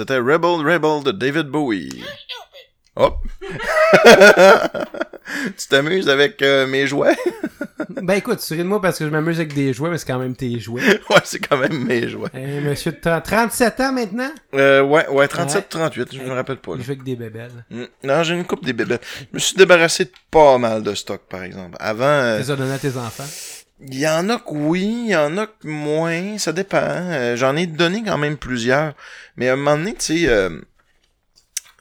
C'était Rebel Rebel de David Bowie. Hop! tu t'amuses avec euh, mes jouets? Ben écoute, tu ris de moi parce que je m'amuse avec des jouets, mais c'est quand même tes jouets. ouais, c'est quand même mes jouets. Eh, monsieur de 30 37 ans maintenant, Euh, ouais, ouais, 37-38, je me rappelle pas. là. joue avec des bébelles. Mm. Non, j'ai une coupe des bébés. Je me suis débarrassé de pas mal de stock, par exemple. Avant, euh, Tu les as donnés à tes enfants? Il y en a que oui, il y en a que moins, ça dépend. Euh, J'en ai donné quand même plusieurs. Mais à un moment donné, tu sais, euh,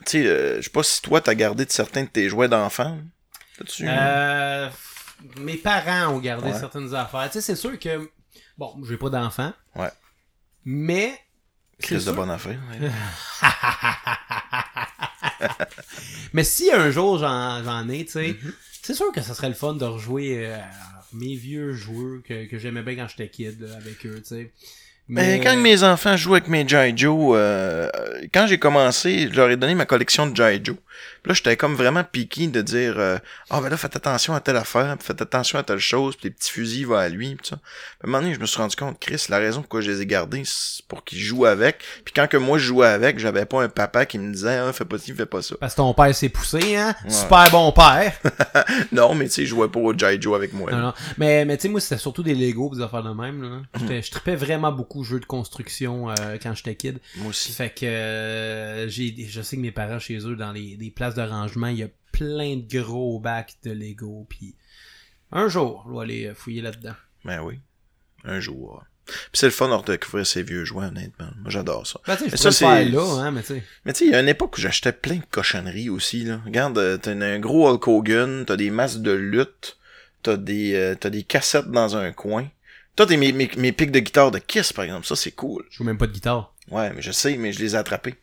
tu sais, euh, je sais pas si toi t'as gardé de certains de tes jouets d'enfant. Euh, mes parents ont gardé Ouais. certaines affaires. Tu sais, c'est sûr que, bon, j'ai pas d'enfants. Ouais. Mais, Crise de bonne affaire. ouais. mais si un jour j'en, ai, tu sais, Mm-hmm. c'est sûr que ça serait le fun de rejouer euh, mes vieux joueurs que, que j'aimais bien quand j'étais kid là, avec eux, tu sais. Mais quand mes enfants jouent avec mes G.I. Joe, euh, quand j'ai commencé, je leur ai donné ma collection de G.I. Joe. Puis là, j'étais comme vraiment piqué de dire euh, Ah ben là, faites attention à telle affaire, puis faites attention à telle chose, puis les petits fusils vont à lui, puis ça. Puis à un moment donné, je me suis rendu compte, Chris, la raison pourquoi je les ai gardés, c'est pour qu'ils jouent avec. Puis quand que moi je jouais avec, j'avais pas un papa qui me disait ah, fais pas ci, fais pas ça. Parce que ton père s'est poussé, hein? Super bon père! non, mais tu sais, je jouais pas au G.I. Joe avec moi. Non, non. Mais, mais tu sais, moi, c'était surtout des Lego pis des affaires de même. Là. J'étais- Je tripais vraiment beaucoup jeux de construction euh, quand j'étais kid. Moi aussi. Fait que euh, j'ai, je sais que mes parents, chez eux, dans les, les places de rangement, il y a plein de gros bacs de Lego. Puis un jour, je vais aller fouiller là-dedans. Ben oui. Un jour. Puis c'est le fun de redécouvrir ces vieux jouets, honnêtement. Moi, j'adore ça. Ben, Mais pourrais ça, le faire c'est- là, hein, mais tu sais. Mais il y a une époque où j'achetais plein de cochonneries aussi, là. Regarde, euh, t'as un- gros Hulk Hogan, t'as des masques de lutte, t'as des, euh, t'as des cassettes dans un coin. Toi, t'as mes, mes, mes pics de guitare de Kiss, par exemple. Ça, c'est cool. Je joue même pas de guitare. Ouais, mais je sais, mais je les ai attrapés.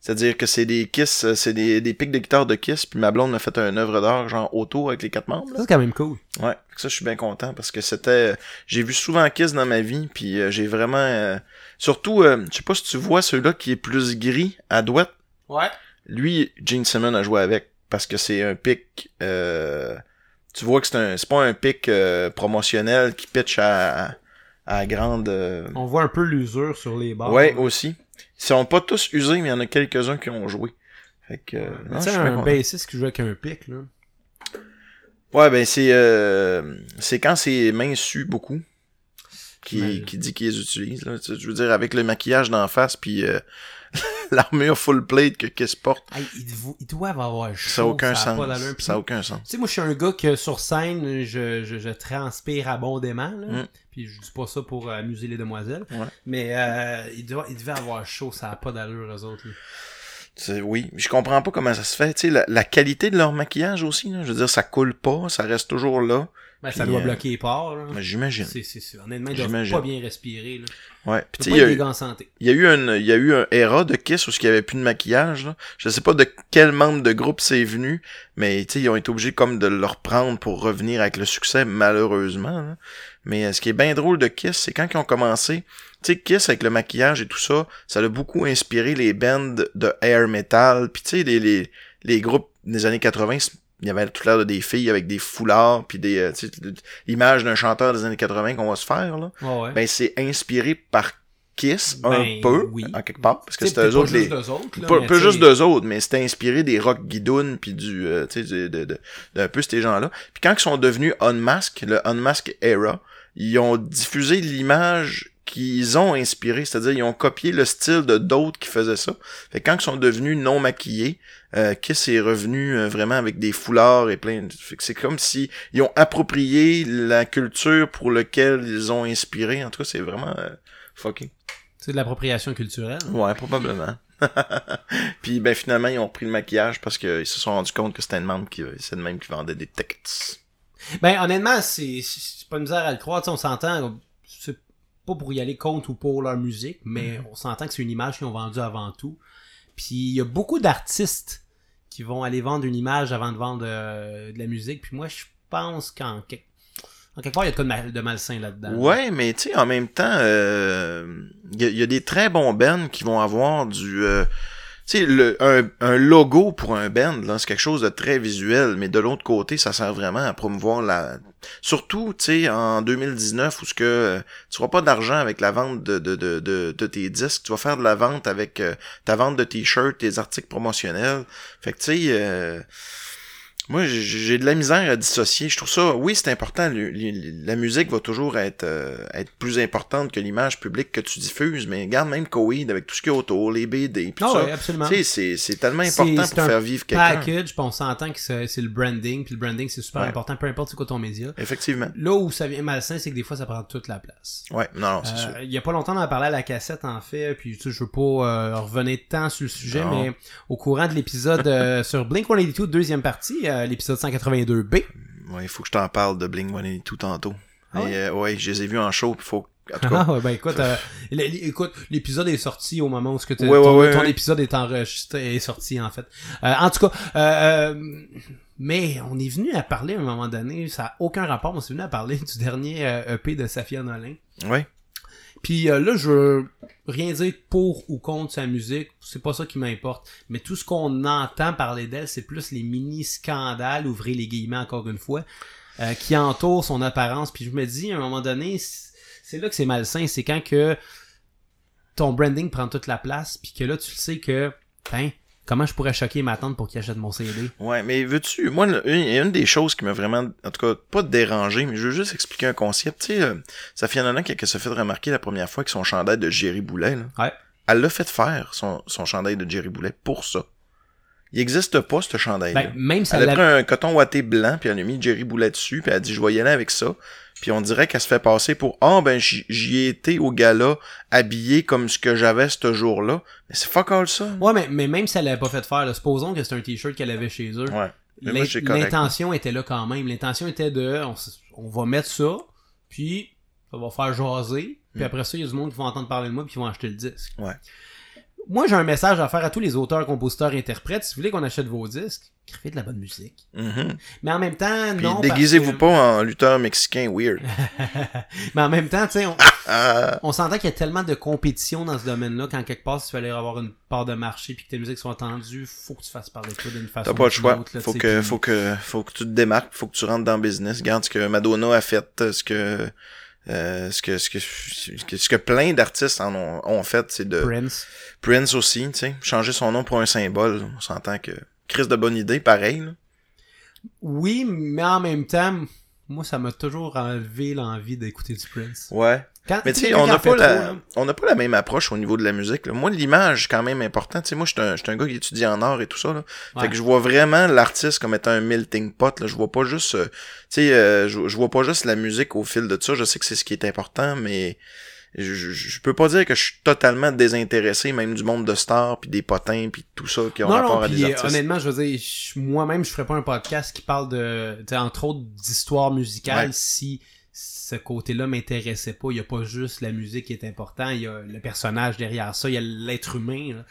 C'est-à-dire que c'est des Kiss, euh, c'est des, des pics de guitare de Kiss, puis ma blonde m'a fait un œuvre d'art, genre auto avec les quatre membres, là. c'est quand même cool. Ouais, ça je suis bien content parce que c'était j'ai vu souvent Kiss dans ma vie puis euh, j'ai vraiment euh, surtout euh, je sais pas si tu vois celui-là qui est plus gris à droite, Ouais. lui Gene Simmons a joué avec parce que c'est un pic euh, Tu vois que c'est un c'est pas un pic euh, promotionnel qui pitch à, à, grande. euh, On voit un peu l'usure sur les barres. Ouais, aussi. Ils sont pas tous usés, mais il y en a quelques-uns qui ont joué. Fait que. euh, non, je un bassiste qui joue avec un pic, là. Ouais, ben c'est euh, c'est quand c'est minsu beaucoup qui, qui dit qu'ils les utilisent. Là. Je veux dire, avec le maquillage d'en face, puis euh, l'armure full plate que Kiss porte, Hey, ils, doivent avoir chaud. ça n'a aucun a sens. pas d'allure. Puis, Ça n'a aucun sens. Tu sais, moi, je suis un gars que sur scène, je, je, je transpire abondamment. Là. Mm. Puis je dis pas ça pour euh, amuser les demoiselles. Ouais. Mais euh, ils, doivent- ils devaient avoir chaud, ça n'a pas d'allure, eux autres. là. Oui, je comprends pas comment ça se fait. Tu sais, la, la qualité de leur maquillage aussi, là, je veux dire, ça coule pas, ça reste toujours là. Ben, ça doit euh, bloquer les pores. Là. Mais J'imagine. C'est, c'est, c'est- Honnêtement, ils doivent pas bien respirer. Là. Ouais. Puis, il y a eu-. Il y a eu un, il y a eu un era de Kiss où il y avait plus de maquillage. Là. Je sais pas de quel membre de groupe c'est venu, mais tu sais, ils ont été obligés comme de le reprendre pour revenir avec le succès, malheureusement. là. Mais euh, ce qui est bien drôle de Kiss, c'est quand ils ont commencé, tu sais, Kiss avec le maquillage et tout ça, ça a beaucoup inspiré les bands de air metal. Puis tu sais, les, les, les groupes des années 80, il y avait tout l'air de des filles avec des foulards, puis des, euh, l'image d'un chanteur des années 80 qu'on va se faire, là. Ouais. Ben, c'est inspiré par Kiss un Ben, peu, oui. en quelque part, parce que c'était eux autres les... juste d'eux autres, là, Pas, pas juste d'eux autres, mais c'était inspiré des rock guidounes puis du, euh, tu sais, de, de, de- d'un peu ces gens-là. Puis quand ils sont devenus Unmask, le Unmask Era, ils ont diffusé l'image qu'ils ont inspiré, c'est-à-dire ils ont copié le style de d'autres qui faisaient ça. Fait que quand ils sont devenus non maquillés, euh, Kiss est revenu euh, vraiment avec des foulards et plein de... C'est comme si ils ont approprié la culture pour laquelle ils ont inspiré. En tout cas, c'est vraiment euh, fucking. C'est de l'appropriation culturelle. Ouais, probablement. Puis ben finalement ils ont pris le maquillage parce qu'ils se sont rendus compte que c'était une membre qui c'est même qui vendait des tickets. Ben, honnêtement, c'est, pas une misère à le croire. On s'entend, c'est pas pour y aller contre ou pour leur musique, mais Mhm. on s'entend que c'est une image qu'ils ont vendue avant tout. Puis il y a beaucoup d'artistes qui vont aller vendre une image avant de vendre euh, de la musique. Puis moi, je pense qu'en quelque, part, il y a de mal- de malsain là-dedans. Ouais, mais tu sais en même temps euh, il y, a- des très bons bands qui vont avoir du euh, sais le un, un logo pour un band c'est quelque chose de très visuel, mais de l'autre côté, ça sert vraiment à promouvoir la surtout tu sais en 2019 où ce que euh, tu feras pas d'argent avec la vente de, de, de, de, de tes disques, tu vas faire de la vente avec euh, ta vente de t-shirts, tes articles promotionnels. Fait que tu sais euh, moi j'ai- de la misère à dissocier. Je trouve ça oui, c'est important le- le- la musique va toujours être euh, être plus importante que l'image publique que tu diffuses, mais regarde même Coheed avec tout ce qu'il y a autour, les BD, puis tout ouais, ça. absolument. Tu sais, c'est c'est tellement important pour un faire vivre quelqu'un. Package, on s'entend que c'est, le branding, puis le branding, c'est super Ouais. important, peu importe c'est quoi ton média. Effectivement. Là où ça vient malsain, c'est que des fois, ça prend toute la place. Ouais, non, non, c'est sûr. Euh, il y a pas longtemps, on en parlait à la cassette, en fait, puis tu sais, je veux pas euh, revenir tant sur le sujet, Non. mais au courant de l'épisode euh, sur Blink-182, deuxième partie, euh, l'épisode 182B, Ouais, il faut que je t'en parle de Blink 182 tantôt. Ah Et, ouais? euh, ouais, je les ai vus en show, faut en tout cas, Ah, ouais, ben écoute, euh, écoute, l'épisode est sorti au moment où ce que Ouais, ton, ouais, épisode est enregistré, est sorti en fait. Euh, en tout cas, euh, mais on est venu à parler à un moment donné, ça a aucun rapport, on s'est venu à parler du dernier EP de Safia Nolin. ouais. Puis euh, là, je veux rien dire pour ou contre sa musique, c'est pas ça qui m'importe. Mais tout ce qu'on entend parler d'elle, c'est plus les mini-scandales, ouvrez les guillemets encore une fois, euh, qui entourent son apparence. Puis je me dis, à un moment donné, c'est là que c'est malsain, c'est quand que ton branding prend toute la place, puis que là, tu le sais que, hein, comment je pourrais choquer ma tante pour qu'il achète mon CD? Ouais, mais veux-tu, moi, une, une des choses qui m'a vraiment, en tout cas, pas dérangé, mais je veux juste expliquer un concept. Tu sais, euh, Safia Nolin, qui qui s'est fait remarquer la première fois avec son chandail de Jerry Boulet, là. Ouais. Elle l'a fait faire, son, son chandail de Jerry Boulet, pour ça. Il existe pas, ce chandail-là. Ben, même ça Elle a l'a- pris un coton ouaté blanc, puis elle a mis Jerry Boulet dessus, puis elle a dit, je vais y aller avec ça. Puis on dirait qu'elle se fait passer pour, ah, ben, j'y j'y ai été au gala, habillé comme ce que j'avais ce jour-là. Mais c'est fuck all ça. Ouais, mais, mais même si elle l'avait pas fait faire, là, supposons que c'est un t-shirt qu'elle avait chez eux. Ouais. L'intention était là quand même. L'intention était de, on, va mettre ça, puis ça va faire jaser, puis Mm. après ça, il y a du monde qui va entendre parler de moi, puis qui vont acheter le disque. Ouais. Moi, j'ai un message à faire à tous les auteurs, compositeurs, interprètes. Si vous voulez qu'on achète vos disques, créez de la bonne musique. Mhm. Mais en même temps, Puis non. déguisez-vous que- pas en lutteur mexicain weird. Mais en même temps, tu sais, on, Ah, on s'entend qu'il y a tellement de compétition dans ce domaine-là qu'en quelque part, si tu veux aller avoir une part de marché puis que tes musiques sont entendues, faut que tu fasses parler de toi d'une façon T'as pas le choix. autre, là, faut que, puis- faut que, faut que tu te démarques, faut que tu rentres dans le business. Regarde ce que Madonna a fait, ce que, euh, ce que, ce que, ce que, plein d'artistes en ont, ont fait, c'est de Prince. Prince aussi, tu sais, changer son nom pour un symbole. On s'entend que Chris de bonne idée, pareil. Là. Oui, mais en même temps, moi, ça m'a toujours enlevé l'envie d'écouter du Prince. Ouais. Quand- Mais tu sais, on n'a pas la, pas la même approche au niveau de la musique. là. Moi, l'image, quand même important. Tu sais, moi, je suis un, un gars qui étudie en art et tout ça. Là. Ouais. Fait que je vois vraiment l'artiste comme étant un melting pot. Là. Je vois pas juste, euh, tu sais, euh, je, je vois pas juste la musique au fil de ça. Je sais que c'est ce qui est important, mais je, je, je peux pas dire que je suis totalement désintéressé, même du monde de stars, puis des potins, puis tout ça qui ont Non, rapport non, à des euh, artistes. honnêtement, je veux dire, moi-même, je ferais pas un podcast qui parle de, entre autres, d'histoire musicale Ouais. si ce côté-là m'intéressait pas. Il y a pas juste la musique qui est important, il y a le personnage derrière ça, il y a l'être humain, là.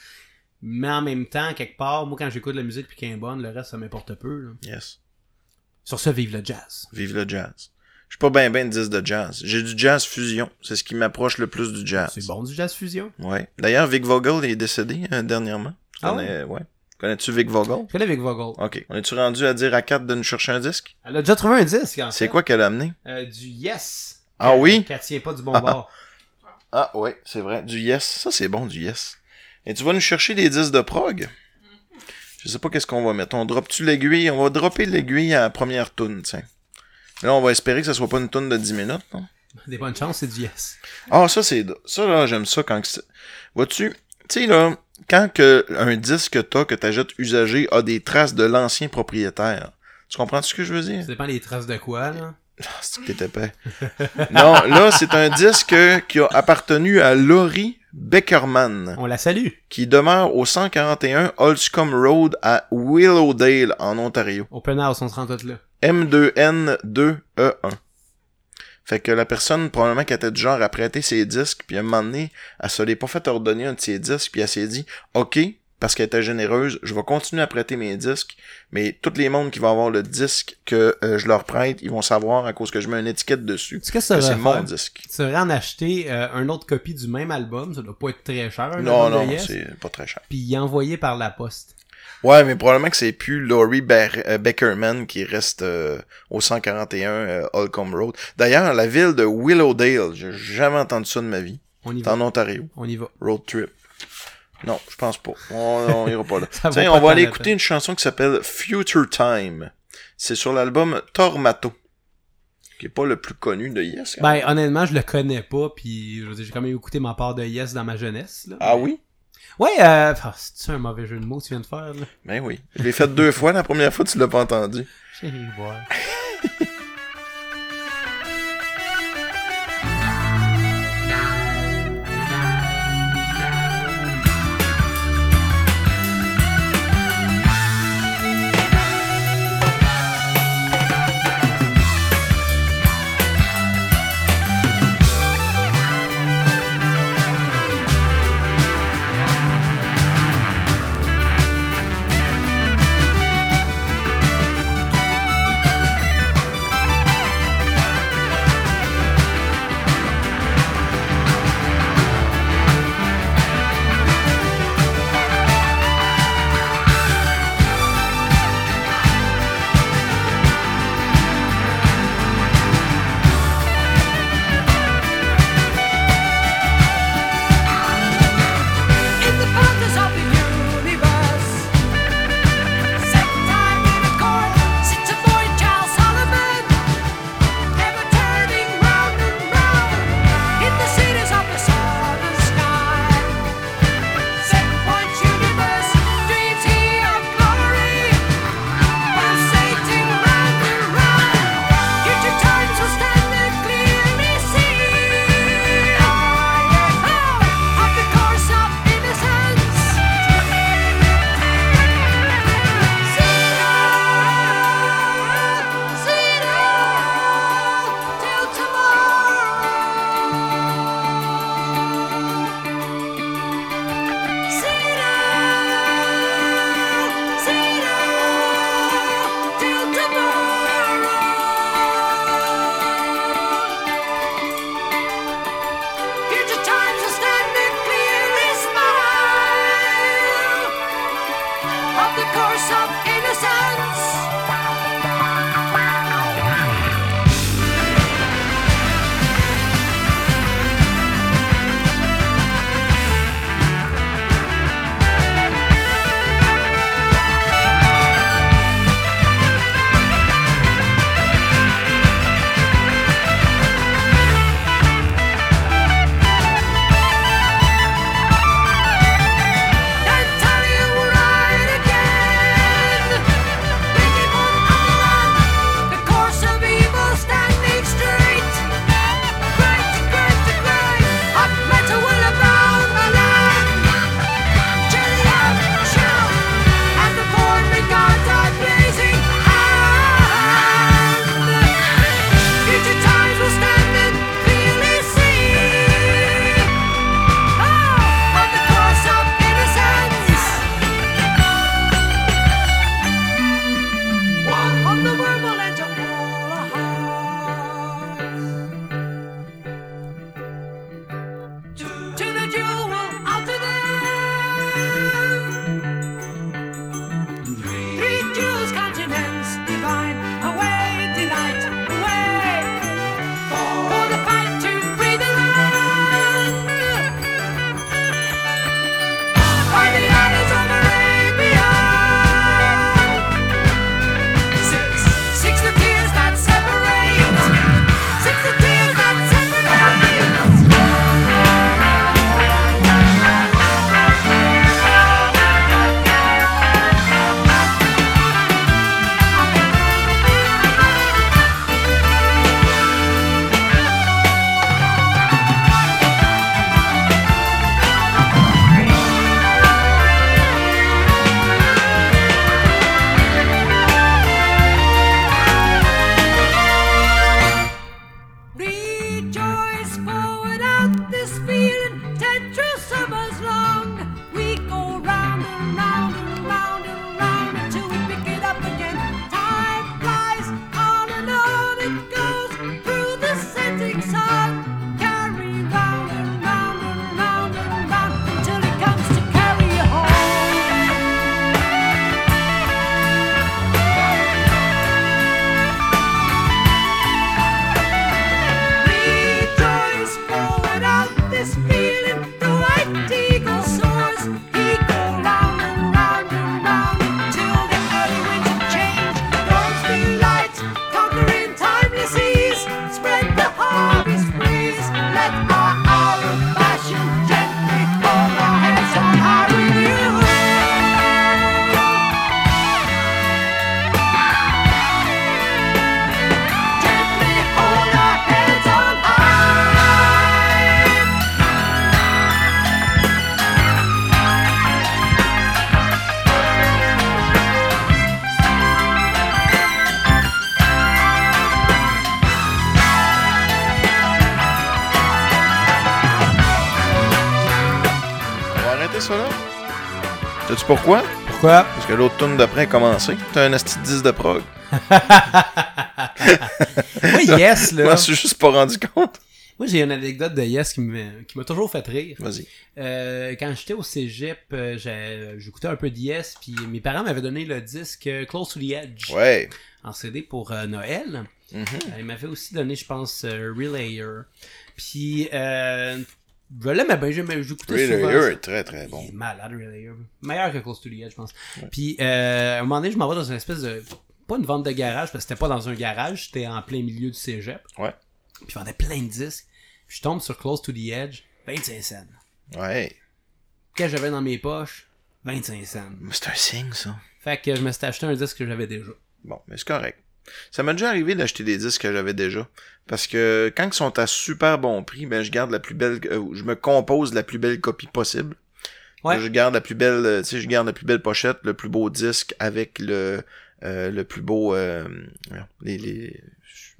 Mais en même temps, quelque part, moi, quand j'écoute la musique puis qu'elle est bonne, le reste, ça m'importe peu, là. Yes. Sur ça, vive le jazz. Vive le jazz. Je suis pas ben ben 10 de jazz. J'ai du jazz fusion. C'est ce qui m'approche le plus du jazz. C'est bon du jazz fusion? Ouais. D'ailleurs, Vic Vogel est décédé euh, dernièrement. Ah connais- ouais? Connais-tu Vic Vogel? Je connais avec Vogel. Ok. On est-tu rendu à dire à 4 de nous chercher un disque? Elle a déjà trouvé un disque, en C'est quoi qu'elle a amené? Euh, du Yes. Ah oui? Qu'elle tient pas du bon Ah, bord. Ah ouais, c'est vrai. Du Yes. Ça, c'est bon, du Yes. Et tu vas nous chercher des disques de prog? Je sais pas qu'est-ce qu'on va mettre. On drop-tu l'aiguille? On va dropper l'aiguille à la première tune, tiens. Là, on va espérer que ça soit pas une tune de 10 minutes, non? Des bonnes chances, c'est du Yes. Ah, ça, c'est. Ça, là, j'aime ça quand. Vois-tu? Tu sais, là, quand que un disque que t'as, que t'achètes usagé, a des traces de l'ancien propriétaire. Tu comprends ce que je veux dire? Ça dépend des traces de quoi, là. Ah, c'est que non, là, c'est un disque qui a appartenu à Laurie Beckerman, On la salue. qui demeure au 141 Holscombe Road à Willowdale, en Ontario. Open House, on se rend tout là. M2N2E1. Fait que la personne, probablement qu'elle était du genre à prêter ses disques, puis à un moment donné, elle se l'est pas fait ordonner un de ses disques, puis elle s'est dit, OK, parce qu'elle était généreuse, je vais continuer à prêter mes disques, mais tous les mondes qui vont avoir le disque que euh, je leur prête, ils vont savoir à cause que je mets une étiquette dessus. Qu'est-ce que ça c'est mon faire? disque. Tu devrais en acheter euh, un autre copie du même album, ça doit pas être très cher, un Non, non, c'est pas très cher. puis y envoyer par la poste. Ouais, mais probablement que c'est plus Laurie euh, Beckerman qui reste euh, au 141 euh, Holcombe Road. D'ailleurs, la ville de Willowdale, j'ai jamais entendu ça de ma vie. On y va. en Ontario. On y va. Road trip. Non, je pense pas. On, on ira pas là. Tiens, on va aller écouter une chanson qui s'appelle Future Time. C'est sur l'album Tormato. Qui est pas le plus connu de Yes. quand même. Ben, honnêtement, je le connais pas, puis j'ai quand même écouté ma part de Yes dans ma jeunesse. Là. ah oui? Ouais, euh... ah, c'est-tu un mauvais jeu de mots que tu viens de faire, là? Ben oui. Je l'ai fait deux fois. La première fois, tu l'as pas entendu. J'ai voir. Sais-tu pourquoi? Pourquoi? Parce que l'autre tune d'après a commencé. T'as un asti de 10 de prog. Oui, Yes, Je là. m'en suis juste pas rendu compte. Moi, j'ai une anecdote de Yes qui m'a toujours fait rire. Vas-y. Euh, quand j'étais au cégep, euh, j'écoutais un peu de Yes, puis mes parents m'avaient donné le disque euh, Close to the Edge Ouais. en CD pour euh, Noël. Mhm. Euh, il m'avait aussi donné, je pense, euh, Relayer. Puis, euh, je l'aimais bien, j'aimais- j'écoutais souvent. Est très très bon. Il est malade, Relayer. Meilleur que Close to the Edge, je pense. Puis, euh, à un moment donné, je m'en vais dans une espèce de. Pas une vente de garage, parce que c'était pas dans un garage, c'était en plein milieu du cégep. Ouais. Puis, ils vendaient plein de disques. Puis, je tombe sur Close to the Edge, 25 cents. Ouais. que j'avais dans mes poches, 25 cents. C'est un signe, ça. Fait que je me suis acheté un disque que j'avais déjà. Bon, mais c'est correct. Ça m'a déjà arrivé d'acheter des disques que j'avais déjà. Parce que quand ils sont à super bon prix, ben je garde la plus belle. euh, je me compose la plus belle copie possible. Ouais. Je garde la plus belle. euh, Tu sais, je garde la plus belle pochette, le plus beau disque avec le euh, le plus beau euh, les les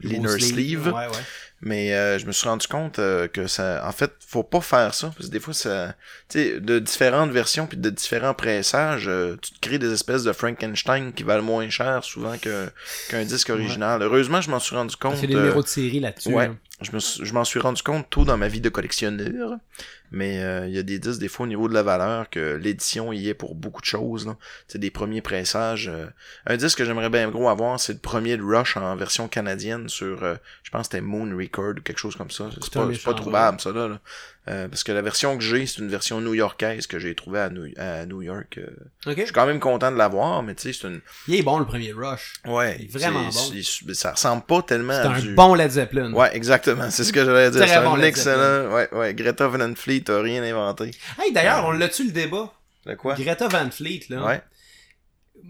nurse sleeve. sleeves. Ouais, ouais. Mais euh, je me suis rendu compte euh, que ça, en fait, faut pas faire ça parce que des fois, ça, tu sais, de différentes versions puis de différents pressages, euh, tu te crées des espèces de Frankenstein qui valent moins cher souvent que qu'un disque original. Heureusement, je m'en suis rendu compte. C'est des euh, numéros de série là-dessus. ouais. hein. Je m'en suis rendu compte tôt dans ma vie de collectionneur. Mais euh, il y a des disques, des fois, au niveau de la valeur, que l'édition y est pour beaucoup de choses. C'est des premiers pressages. euh. Un disque que j'aimerais bien gros avoir, c'est le premier de Rush en version canadienne sur, euh, je pense que c'était Moon Record ou quelque chose comme ça. C'est pas, trouvable, ça, là. là. Euh, parce que la version que j'ai, c'est une version new-yorkaise que j'ai trouvée à New, à New York. euh. Ok. Je suis quand même content de l'avoir, mais tu sais, c'est une... Il est bon le premier Rush. Ouais. Il est vraiment c'est- bon. c'est- Ça ressemble pas tellement C'est à un du... bon Led Zeppelin. Ouais, exactement. C'est ce que j'allais dire. C'est bon un Led excellent. Ouais, ouais. Greta Van Fleet a rien inventé. Hey, d'ailleurs, on l'a-tu le débat? De quoi? Greta Van Fleet, là. Ouais.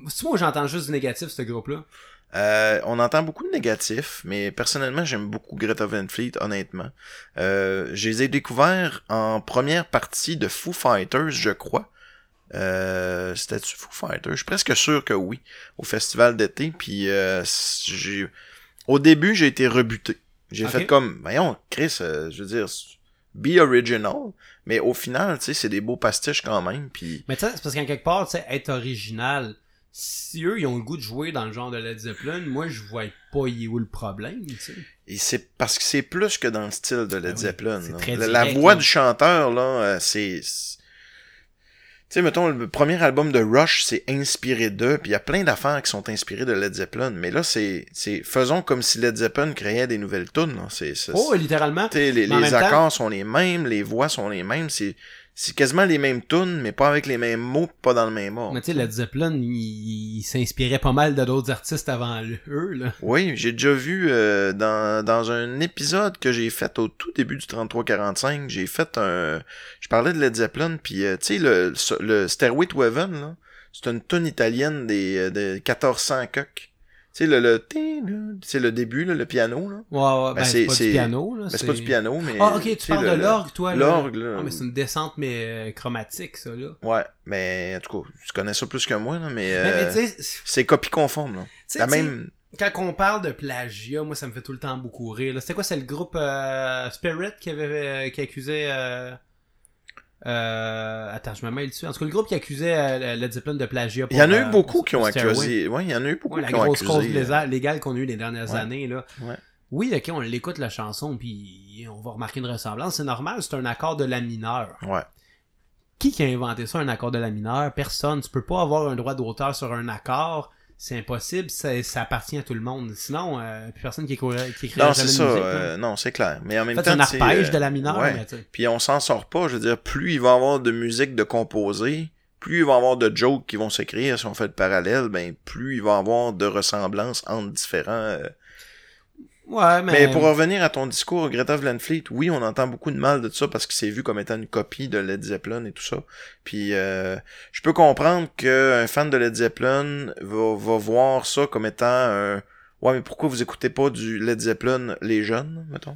C'est moi j'entends juste du négatif, ce groupe-là. Euh, on entend beaucoup de négatifs, mais personnellement, j'aime beaucoup Greta Van Fleet, honnêtement. Euh, je les ai découverts en première partie de Foo Fighters, je crois. Euh, C'était-tu Foo Fighters? Je suis presque sûr que oui, au festival d'été. Puis euh, j'ai... Au début, j'ai été rebuté. J'ai fait comme, voyons, Chris, euh, je veux dire, be original. Mais au final, tu sais, c'est des beaux pastiches quand même. Puis Mais tu sais, c'est parce qu'en quelque part, tu sais, être original, si eux, ils ont le goût de jouer dans le genre de Led Zeppelin, moi, je vois pas est où le problème, tu sais. Et c'est parce que c'est plus que dans le style de Led Ah Zeppelin. la, voix là. du chanteur, là, euh, c'est. Tu sais, mettons, le premier album de Rush, c'est inspiré d'eux, puis il y a plein d'affaires qui sont inspirées de Led Zeppelin. Mais là, c'est. c'est Faisons comme si Led Zeppelin créait des nouvelles tunes. C'est, Oh, littéralement. les, les temps- accords sont les mêmes, les voix sont les mêmes. C'est, c'est quasiment les mêmes tunes, mais pas avec les mêmes mots, pas dans le même ordre. Mais tu sais, Led Zeppelin, il, il s'inspirait pas mal de d'autres artistes avant eux, là. Oui, j'ai déjà vu euh, dans, dans un épisode que j'ai fait au tout début du 33-45, j'ai fait un... Je parlais de Led Zeppelin, puis euh, tu sais, le, le Stairway to Heaven, là, c'est une tonne italienne des, euh, de 1400 coques. Tu sais, le, le... C'est le début, là, le piano, là. Ouais, ouais, ben, Ben, c'est pas du piano, là. Ben, c'est pas du piano, mais... Ah, ok, tu parles le- de l'orgue, toi, là. L'orgue, là. Ah, mais c'est une descente, mais euh, chromatique, ça, là. Ouais, mais en tout cas, tu connais ça plus que moi, là, mais... Mais, mais euh, tu sais, tu c'est copie conforme, là. La même... quand on parle de plagiat, moi, ça me fait tout le temps beaucoup rire. là. C'était quoi, c'est le groupe euh, Spirit qui avait euh, qui accusait... Euh... euh, Attends, je me mêle dessus. En tout cas, le groupe qui accusait euh, Led Zeppelin de plagiat. Il y en a pour, eu euh, beaucoup qui ont accusé... Ouais, il y en a eu beaucoup Ouais, la qui ont grosse accusé... cause euh, légale qu'on a eu les dernières Ouais. années, là. Ouais. Oui, ok, on l'écoute la chanson, puis on va remarquer une ressemblance. C'est normal, c'est un accord de la mineure. Ouais. Qui qui a inventé ça, un accord de la mineure? Personne. Tu peux pas avoir un droit d'auteur sur un accord. C'est impossible, ça, ça appartient à tout le monde. Sinon, euh, plus personne qui écrirait, Non, jamais c'est de ça. musique, euh, non, c'est clair. Mais en même En fait, temps, c'est un tu sais, arpège euh, de la mineure, ouais. mais. Puis on s'en sort pas. Je veux dire, plus il va y avoir de musique de composer, plus il va y avoir de jokes qui vont s'écrire. Si on fait le parallèle, ben plus il va y avoir de ressemblances entre différents. Ouais, mais... Mais... pour revenir à ton discours, Greta Van Fleet, oui, on entend beaucoup de mal de ça parce que c'est vu comme étant une copie de Led Zeppelin et tout ça. Puis euh, je peux comprendre qu'un fan de Led Zeppelin va, va voir ça comme étant un. Ouais, mais pourquoi vous écoutez pas du Led Zeppelin les jeunes, mettons?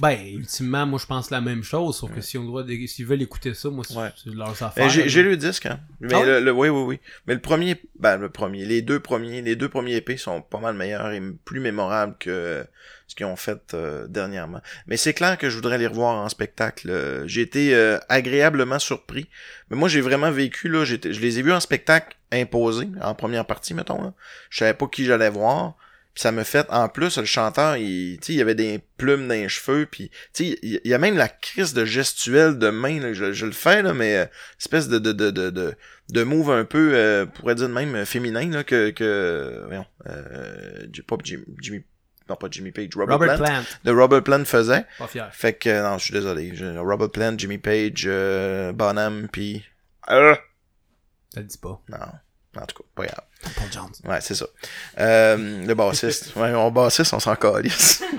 Ben, ultimement, moi, je pense la même chose, sauf que si on doit, s'ils veulent écouter ça, moi, c'est Ouais. leurs affaires. Ben, j'ai là. j'ai lu le disque, hein. Mais Ah le, le- oui, oui, oui. Mais le premier, ben, le premier, les deux premiers, les deux premiers épées sont pas mal meilleurs et plus mémorables que ce qu'ils ont fait euh, dernièrement. Mais c'est clair que je voudrais les revoir en spectacle. Euh, J'ai été euh, agréablement surpris. Mais moi, j'ai vraiment vécu, là, je les ai vus en spectacle imposé, en première partie, mettons. Là. Je savais pas qui j'allais voir. Puis ça me fait, en plus, le chanteur, il, tu sais, il y avait des plumes dans les cheveux, puis tu sais, il il y a même la crise de gestuelle de main, là, je, je le fais, là, mais euh, espèce de, de, de, de, de, de move un peu, euh, pourrait dire de même, euh, féminin, là, que, que voyons, euh, pas Jimmy, Jimmy, non pas Jimmy Page, Robert, Robert Plant, Plant. de Robert Plant faisait. Pas fier. Fait que, non, je suis désolé, Robert Plant, Jimmy Page, euh, Bonham, puis... Euh, Ça le dit pas. non, en tout cas, pas grave. Jones. Ouais, c'est ça. Euh, le bassiste. Ouais, on bassiste, on s'en calisse.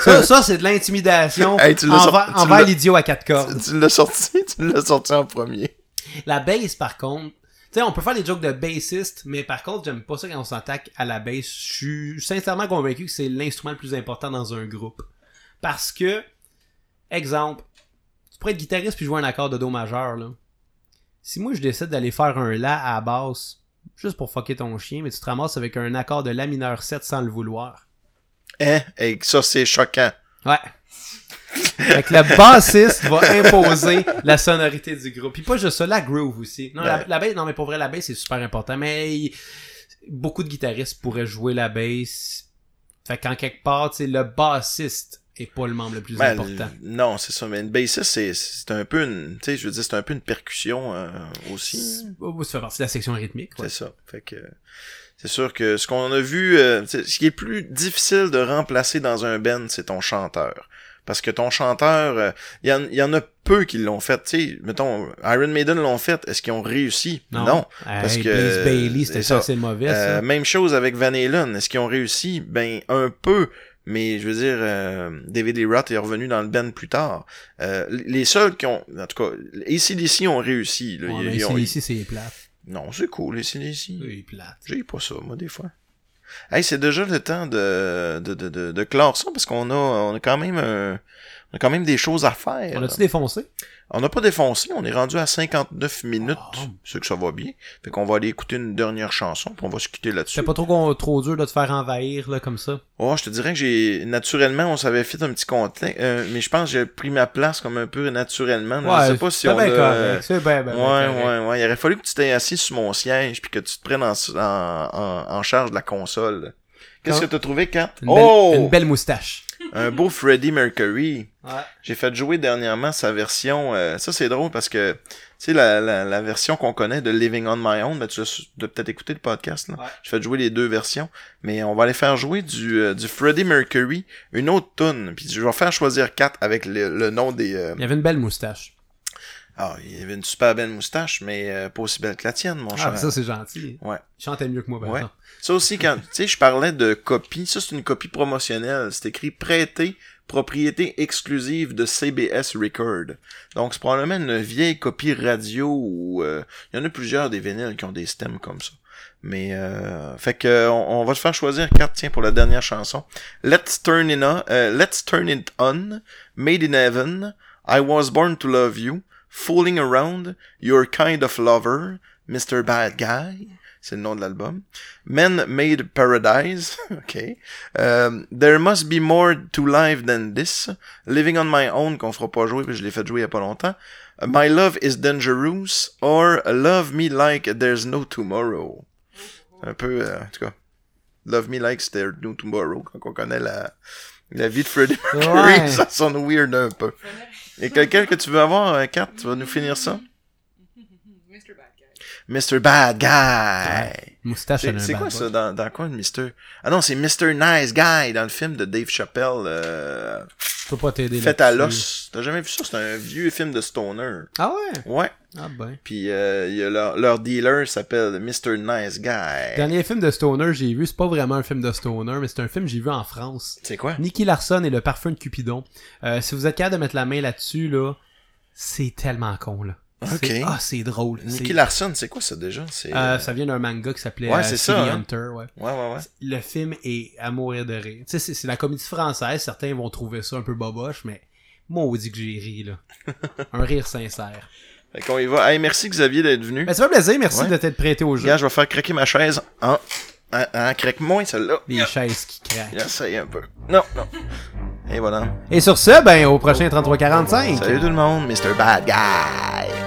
Ça, ça c'est de l'intimidation Hey, envers, l'idiot à quatre cordes. tu l'as sorti, tu l'as sorti en premier. La bass, par contre, tu sais, on peut faire des jokes de bassiste, mais par contre, j'aime pas ça quand on s'attaque à la bass. Je suis sincèrement convaincu que c'est l'instrument le plus important dans un groupe. Parce que, exemple, tu pourrais être guitariste puis jouer un accord de Do majeur, là. Si moi je décide d'aller faire un La à la basse, juste pour fucker ton chien, mais tu te ramasses avec un accord de La mineur 7 sans le vouloir. Hein? Et ça, c'est choquant. Ouais. Fait que le bassiste va imposer la sonorité du groupe. Puis pas juste ça, la groove aussi. Non, la, bass, non mais pour vrai, la bass c'est super important. Mais il- beaucoup de guitaristes pourraient jouer la bass. Fait qu'en quelque part, tu le bassiste est pas le membre le plus Ben, important. non, c'est ça. Mais une bassiste, c'est, c'est un peu une, tu sais, je veux dire, c'est un peu une percussion euh, aussi. Oh, Ça fait partie de la section rythmique. ouais. C'est ça. Fait que c'est sûr que ce qu'on a vu, euh, ce qui est plus difficile de remplacer dans un band, c'est ton chanteur. Parce que ton chanteur, il y, en, y en a peu qui l'ont fait. Tu sais, mettons, Iron Maiden l'ont fait. Est-ce qu'ils ont réussi? Non. parce Hey, que- Bailey, c'était c'est ça. assez mauvais, Euh, même chose avec Van Halen. Est-ce qu'ils ont réussi? Ben, un peu. Mais je veux dire, euh, David Lee Roth est revenu dans le band plus tard. Euh, les seuls qui ont, en tout cas, ACDC ont réussi. Là. Ouais, Ils- ils ici, c'est plate. Non, c'est cool, ACDC. Oui, plate. J'ai pas ça, moi, des fois. Hey, c'est déjà le temps de, de, de, de, de clore ça parce qu'on a, on a quand même un- on a quand même des choses à faire. On a-tu défoncé? On n'a pas défoncé, on est rendu à 59 minutes. Oh. C'est que ça va bien. Fait qu'on va aller écouter une dernière chanson, puis on va se quitter là-dessus. C'est pas trop, trop dur de te faire envahir, là, comme ça. Oh, je te dirais que j'ai, naturellement, on s'avait fait un petit contenu, euh, mais je pense que j'ai pris ma place comme un peu naturellement. là. je sais pas si c'est on a- bien, Ouais, ouais, ouais. Il aurait fallu que tu t'aies assis sur mon siège puis que tu te prennes en, en, en, en charge de la console. Qu'est-ce que t'as trouvé, Kat? Une, oh! belle, une belle moustache. Un beau Freddie Mercury. Ouais. J'ai fait jouer dernièrement sa version. euh, ça, c'est drôle parce que, tu sais, la, la, la version qu'on connaît de Living on My Own, ben, tu as dois peut-être écouter le podcast. Là. Ouais. J'ai fait jouer les deux versions. Mais on va aller faire jouer du, euh, du Freddie Mercury, une autre tune. Puis je vais faire choisir quatre avec le, le nom des. euh, Il y avait une belle moustache. Ah, il avait une super belle moustache, mais euh, pas aussi belle que la tienne, mon Ah, cher. ça, c'est gentil. Ouais. Il chantait mieux que moi, par Ouais. Ça aussi, quand, tu sais, je parlais de copie, ça c'est une copie promotionnelle. C'est écrit prêté, propriété exclusive de CBS Record. Donc c'est probablement une vieille copie radio ou euh, il y en a plusieurs des vinyles qui ont des stems comme ça. Mais euh, fait que on, on va te faire choisir quatre tiens pour la dernière chanson. Let's turn it on, euh, Let's turn it on, Made in Heaven, I was born to love you, Fooling around, Your kind of lover, Mr. Bad Guy. C'est le nom de l'album. Men Made Paradise. OK. Um, There Must Be More to Life Than This. Living on My Own, qu'on fera pas jouer, parce que je l'ai fait jouer il y a pas longtemps. My Love is Dangerous. Or Love Me Like There's No Tomorrow. Un peu, euh, en tout cas. Love Me Like There's No Tomorrow, quand on connaît la, la vie de Freddie Mercury, Ouais. ça sonne weird un peu. Et quelqu'un que tu veux avoir, euh, Kat, tu vas nous finir ça? Mr. Bad Guy. Guy. Moustache, C'est quoi boy. ça dans, dans quoi Mr. Ah non, c'est Mr. Nice Guy dans le film de Dave Chappelle, euh, Je peux pas t'aider Fait à l'os. T'as jamais vu ça? C'est un vieux film de Stoner. Ah ouais? Ouais. Ah ben. Puis euh, il y a leur, leur dealer s'appelle Mr. Nice Guy. Dernier film de Stoner j'ai vu, c'est pas vraiment un film de Stoner, mais c'est un film que j'ai vu en France. C'est quoi? Nicky Larson et le parfum de Cupidon. Euh, si vous êtes capable de mettre la main là-dessus, là, c'est tellement con, là. Ok. Ah, c'est drôle. Nicky Larson, c'est quoi ça déjà? C'est... Euh, ça vient d'un manga qui s'appelait Ouais, euh, City ça, hein. Hunter, ouais. Ouais, ouais, ouais. Le film est à mourir de rire. Tu sais, c'est- la comédie française, certains vont trouver ça un peu boboche, mais moi, on dit que j'ai ri, là. un rire sincère. Fait qu'on y va. Hey, merci Xavier d'être venu. Ben, ça fait plaisir, merci Ouais. de t'être prêté au jeu. Je vais faire craquer ma chaise en Hein, hein, craque moins celle-là. Les chaises qui craquent. J'essaye un peu. Non, non. Et voilà. Et sur ce, ben, au prochain 3345. Salut tout le monde, Mr. Bad Guy.